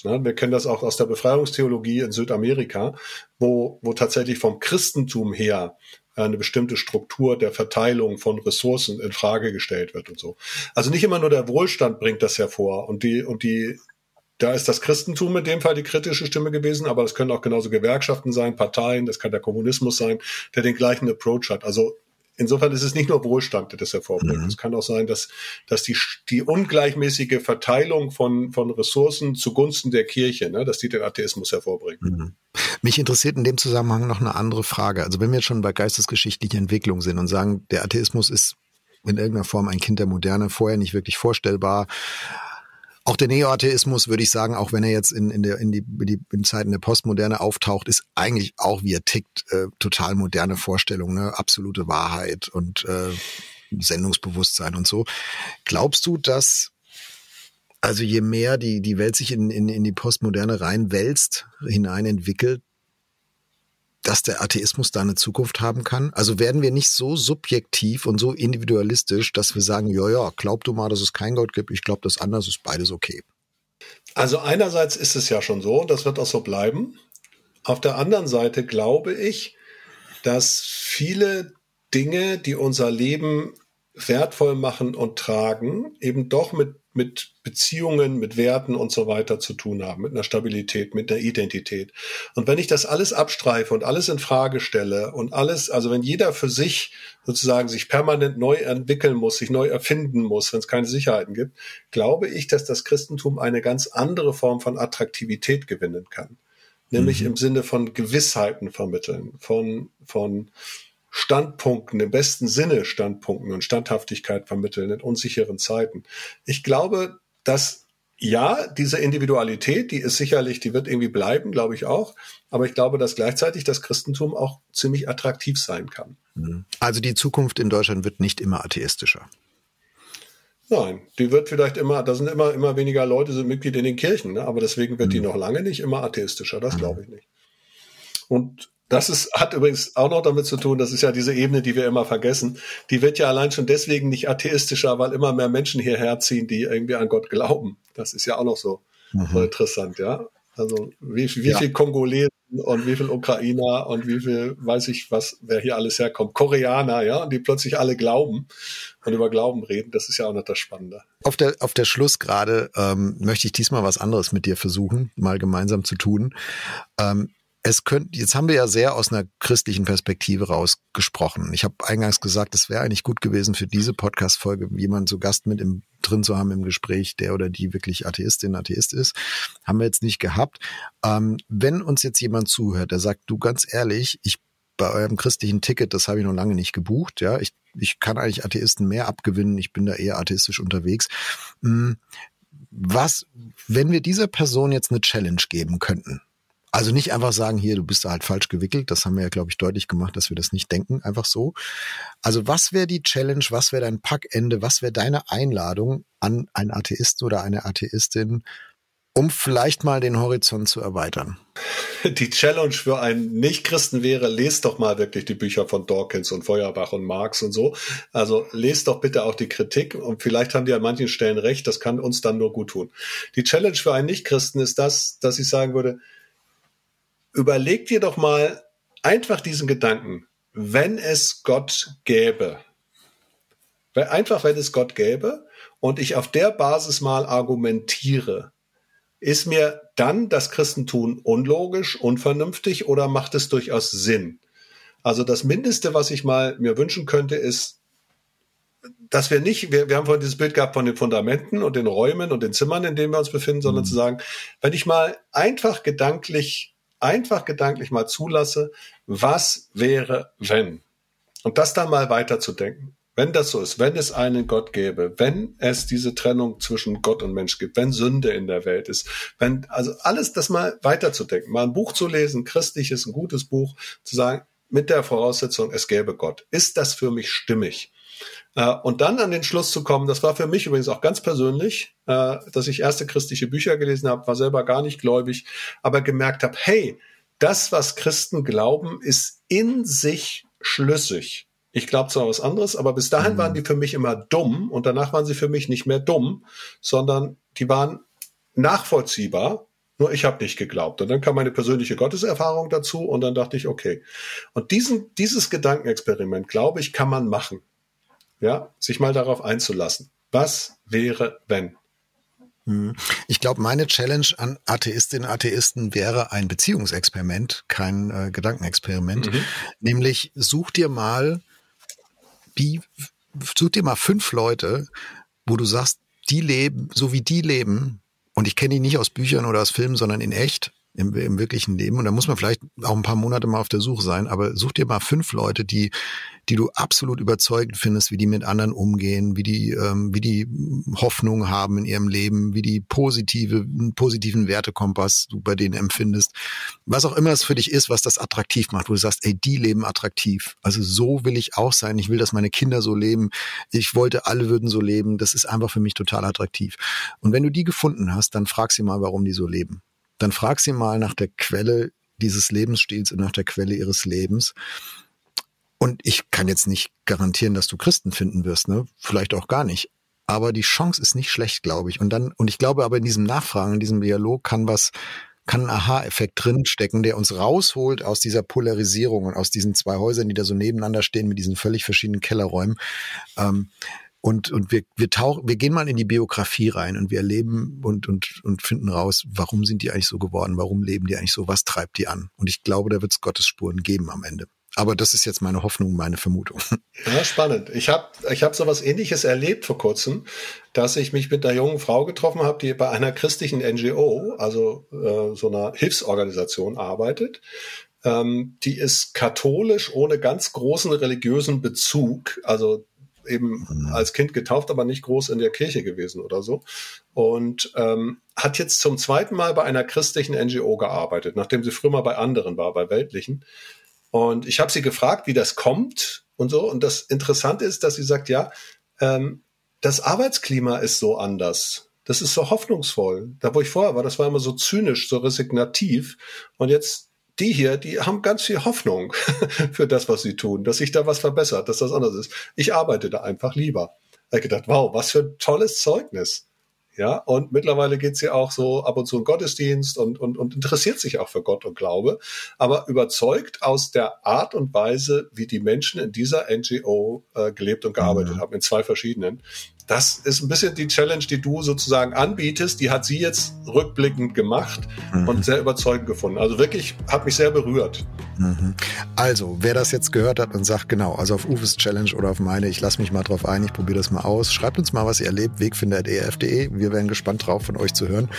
Ne? Wir kennen das auch aus der Befreiungstheologie in Südamerika, wo, wo tatsächlich vom Christentum her eine bestimmte Struktur der Verteilung von Ressourcen in Frage gestellt wird und so. Also nicht immer nur der Wohlstand bringt das hervor und die und die da ist das Christentum in dem Fall die kritische Stimme gewesen, aber es können auch genauso Gewerkschaften sein, Parteien, das kann der Kommunismus sein, der den gleichen Approach hat. Also insofern ist es nicht nur Wohlstand, der das hervorbringt. Mhm. Es kann auch sein, dass, dass die, die ungleichmäßige Verteilung von, von Ressourcen zugunsten der Kirche, ne, dass die den Atheismus hervorbringt. Mhm. Mich interessiert in dem Zusammenhang noch eine andere Frage. Also wenn wir jetzt schon bei geistesgeschichtlicher Entwicklung sind und sagen, der Atheismus ist in irgendeiner Form ein Kind der Moderne, vorher nicht wirklich vorstellbar, auch der Neoatheismus, würde ich sagen, auch wenn er jetzt in, in, der, in, die, in, die, in Zeiten der Postmoderne auftaucht, ist eigentlich auch, wie er tickt, äh, total moderne Vorstellung, ne? absolute Wahrheit und äh, Sendungsbewusstsein und so. Glaubst du, dass also je mehr die, die Welt sich in, in, in die Postmoderne reinwälzt, hineinentwickelt, dass der Atheismus da eine Zukunft haben kann? Also werden wir nicht so subjektiv und so individualistisch, dass wir sagen, ja, ja, glaub du mal, dass es keinen Gott gibt, ich glaube, das anders ist beides okay. Also einerseits ist es ja schon so, das wird auch so bleiben. Auf der anderen Seite glaube ich, dass viele Dinge, die unser Leben wertvoll machen und tragen, eben doch mit, mit Beziehungen, mit Werten und so weiter zu tun haben, mit einer Stabilität, mit einer Identität. Und wenn ich das alles abstreife und alles in Frage stelle und alles, also wenn jeder für sich sozusagen sich permanent neu entwickeln muss, sich neu erfinden muss, wenn es keine Sicherheiten gibt, glaube ich, dass das Christentum eine ganz andere Form von Attraktivität gewinnen kann. Nämlich mhm. im Sinne von Gewissheiten vermitteln, von, von Standpunkten, im besten Sinne Standpunkten und Standhaftigkeit vermitteln in unsicheren Zeiten. Ich glaube, dass ja, diese Individualität, die ist sicherlich, die wird irgendwie bleiben, glaube ich auch. Aber ich glaube, dass gleichzeitig das Christentum auch ziemlich attraktiv sein kann. Mhm. Also die Zukunft in Deutschland wird nicht immer atheistischer. Nein, die wird vielleicht immer, da sind immer, immer weniger Leute sind Mitglied in den Kirchen, ne? aber deswegen wird mhm. die noch lange nicht immer atheistischer. Das mhm. glaube ich nicht. Und das ist, hat übrigens auch noch damit zu tun, das ist ja diese Ebene, die wir immer vergessen. Die wird ja allein schon deswegen nicht atheistischer, weil immer mehr Menschen hierher ziehen, die irgendwie an Gott glauben. Das ist ja auch noch so, mhm. so interessant, ja. Also wie, wie ja. viel Kongolesen und wie viel Ukrainer und wie viel, weiß ich was, wer hier alles herkommt, Koreaner, ja, und die plötzlich alle glauben und über Glauben reden, das ist ja auch noch das Spannende. Auf der, auf der Schluss gerade ähm, möchte ich diesmal was anderes mit dir versuchen, mal gemeinsam zu tun. Ähm, es könnte, jetzt haben wir ja sehr aus einer christlichen Perspektive rausgesprochen. Ich habe eingangs gesagt, es wäre eigentlich gut gewesen für diese Podcast-Folge, jemand so Gast mit im, drin zu haben im Gespräch, der oder die wirklich Atheistin, Atheist ist. Haben wir jetzt nicht gehabt. Ähm, wenn uns jetzt jemand zuhört, der sagt, du ganz ehrlich, ich bei eurem christlichen Ticket, das habe ich noch lange nicht gebucht, ja, ich, ich kann eigentlich Atheisten mehr abgewinnen, ich bin da eher atheistisch unterwegs. Hm, was, wenn wir dieser Person jetzt eine Challenge geben könnten, also nicht einfach sagen, hier, du bist da halt falsch gewickelt. Das haben wir ja, glaube ich, deutlich gemacht, dass wir das nicht denken, einfach so. Also was wäre die Challenge, was wäre dein Packende, was wäre deine Einladung an einen Atheisten oder eine Atheistin, um vielleicht mal den Horizont zu erweitern? Die Challenge für einen Nicht-Christen wäre, lest doch mal wirklich die Bücher von Dawkins und Feuerbach und Marx und so. Also lest doch bitte auch die Kritik und vielleicht haben die an manchen Stellen recht, das kann uns dann nur gut tun. Die Challenge für einen Nicht-Christen ist das, dass ich sagen würde, überleg dir doch mal einfach diesen Gedanken, wenn es Gott gäbe, einfach wenn es Gott gäbe und ich auf der Basis mal argumentiere, ist mir dann das Christentum unlogisch, unvernünftig oder macht es durchaus Sinn? Also das Mindeste, was ich mal mir wünschen könnte, ist, dass wir nicht, wir, wir haben vorhin dieses Bild gehabt von den Fundamenten und den Räumen und den Zimmern, in denen wir uns befinden, sondern mhm. zu sagen, wenn ich mal einfach gedanklich einfach gedanklich mal zulasse, was wäre, wenn? Und das dann mal weiterzudenken. Wenn das so ist, wenn es einen Gott gäbe, wenn es diese Trennung zwischen Gott und Mensch gibt, wenn Sünde in der Welt ist, wenn, also alles das mal weiterzudenken, mal ein Buch zu lesen, christliches, ein gutes Buch, zu sagen, mit der Voraussetzung, es gäbe Gott. Ist das für mich stimmig? Äh, und dann an den Schluss zu kommen, das war für mich übrigens auch ganz persönlich, äh, dass ich erste christliche Bücher gelesen habe, war selber gar nicht gläubig, aber gemerkt habe, hey, das, was Christen glauben, ist in sich schlüssig. Ich glaube zwar was anderes, aber bis dahin mhm. waren die für mich immer dumm und danach waren sie für mich nicht mehr dumm, sondern die waren nachvollziehbar. Nur ich habe nicht geglaubt. Und dann kam meine persönliche Gotteserfahrung dazu und dann dachte ich, okay. Und diesen, dieses Gedankenexperiment, glaube ich, kann man machen ja, sich mal darauf einzulassen. Was wäre, wenn? Hm. Ich glaube, meine Challenge an Atheistinnen und Atheisten wäre ein Beziehungsexperiment, kein äh, Gedankenexperiment. Mhm. Nämlich such dir mal, wie, such dir mal fünf Leute, wo du sagst, die leben, so wie die leben, und ich kenne die nicht aus Büchern oder aus Filmen, sondern in echt, im, im wirklichen Leben. Und da muss man vielleicht auch ein paar Monate mal auf der Suche sein. Aber such dir mal fünf Leute, die, die du absolut überzeugend findest, wie die mit anderen umgehen, wie die, ähm, wie die Hoffnung haben in ihrem Leben, wie die positive, positiven Wertekompass du bei denen empfindest. Was auch immer es für dich ist, was das attraktiv macht, wo du sagst, ey, die leben attraktiv. Also so will ich auch sein. Ich will, dass meine Kinder so leben. Ich wollte, alle würden so leben. Das ist einfach für mich total attraktiv. Und wenn du die gefunden hast, dann frag sie mal, warum die so leben dann frag sie mal nach der Quelle dieses Lebensstils und nach der Quelle ihres Lebens. Und ich kann jetzt nicht garantieren, dass du Christen finden wirst, ne? Vielleicht auch gar nicht. Aber die Chance ist nicht schlecht, glaube ich. Und dann, und ich glaube aber in diesem Nachfragen, in diesem Dialog kann was, kann ein Aha-Effekt drinstecken, der uns rausholt aus dieser Polarisierung und aus diesen zwei Häusern, die da so nebeneinander stehen mit diesen völlig verschiedenen Kellerräumen. Ähm, und, und wir, wir tauchen, wir gehen mal in die Biografie rein und wir erleben und, und, und finden raus, warum sind die eigentlich so geworden? Warum leben die eigentlich so? Was treibt die an? Und ich glaube, da wird es Gottes Spuren geben am Ende. Aber das ist jetzt meine Hoffnung, meine Vermutung. Ja, spannend. Ich habe ich hab so was ähnliches erlebt vor kurzem, dass ich mich mit einer jungen Frau getroffen habe, die bei einer christlichen NGO, also äh, so einer Hilfsorganisation arbeitet. Ähm, die ist katholisch ohne ganz großen religiösen Bezug. Also eben mhm. als Kind getauft, aber nicht groß in der Kirche gewesen oder so. Und ähm, hat jetzt zum zweiten Mal bei einer christlichen NGO gearbeitet, nachdem sie früher mal bei anderen war, bei weltlichen. Und ich habe sie gefragt, wie das kommt und so. Und das Interessante ist, dass sie sagt, ja, ähm, das Arbeitsklima ist so anders. Das ist so hoffnungsvoll. Da, wo ich vorher war, das war immer so zynisch, so resignativ. Und jetzt die hier, die haben ganz viel Hoffnung für das, was sie tun, dass sich da was verbessert, dass das anders ist. Ich arbeite da einfach lieber. Da ich gedacht, wow, was für ein tolles Zeugnis. Ja, und mittlerweile geht sie auch so ab und zu in Gottesdienst und, und, und interessiert sich auch für Gott und Glaube, aber überzeugt aus der Art und Weise, wie die Menschen in dieser NGO äh, gelebt und gearbeitet mhm. haben, in zwei verschiedenen. Das ist ein bisschen die Challenge, die du sozusagen anbietest. Die hat sie jetzt rückblickend gemacht mhm. und sehr überzeugend gefunden. Also wirklich hat mich sehr berührt. Mhm. Also, wer das jetzt gehört hat und sagt, genau, also auf Uwes Challenge oder auf meine, ich lasse mich mal drauf ein, ich probiere das mal aus. Schreibt uns mal, was ihr erlebt, wegfinder.erf.de. Wir werden gespannt drauf, von euch zu hören,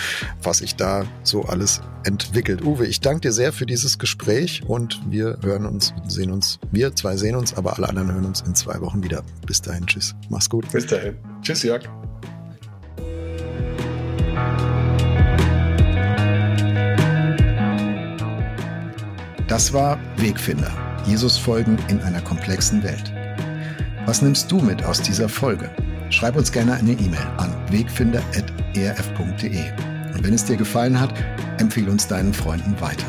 was sich da so alles entwickelt. Uwe, ich danke dir sehr für dieses Gespräch und wir hören uns, sehen uns, wir zwei sehen uns, aber alle anderen hören uns in zwei Wochen wieder. Bis dahin, tschüss. Mach's gut. Bis dahin. Tschüss, Jörg. Das war Wegfinder. Jesus folgen in einer komplexen Welt. Was nimmst du mit aus dieser Folge? Schreib uns gerne eine E-Mail an wegfinder.erf.de. Und wenn es dir gefallen hat, empfehle uns deinen Freunden weiter.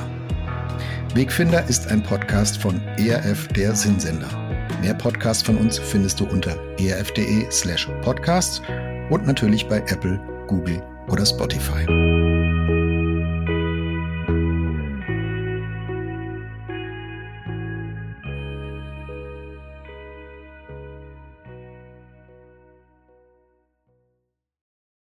Wegfinder ist ein Podcast von ERF der Sinnsender. Mehr Podcasts von uns findest du unter erf.de slash podcasts und natürlich bei Apple, Google oder Spotify.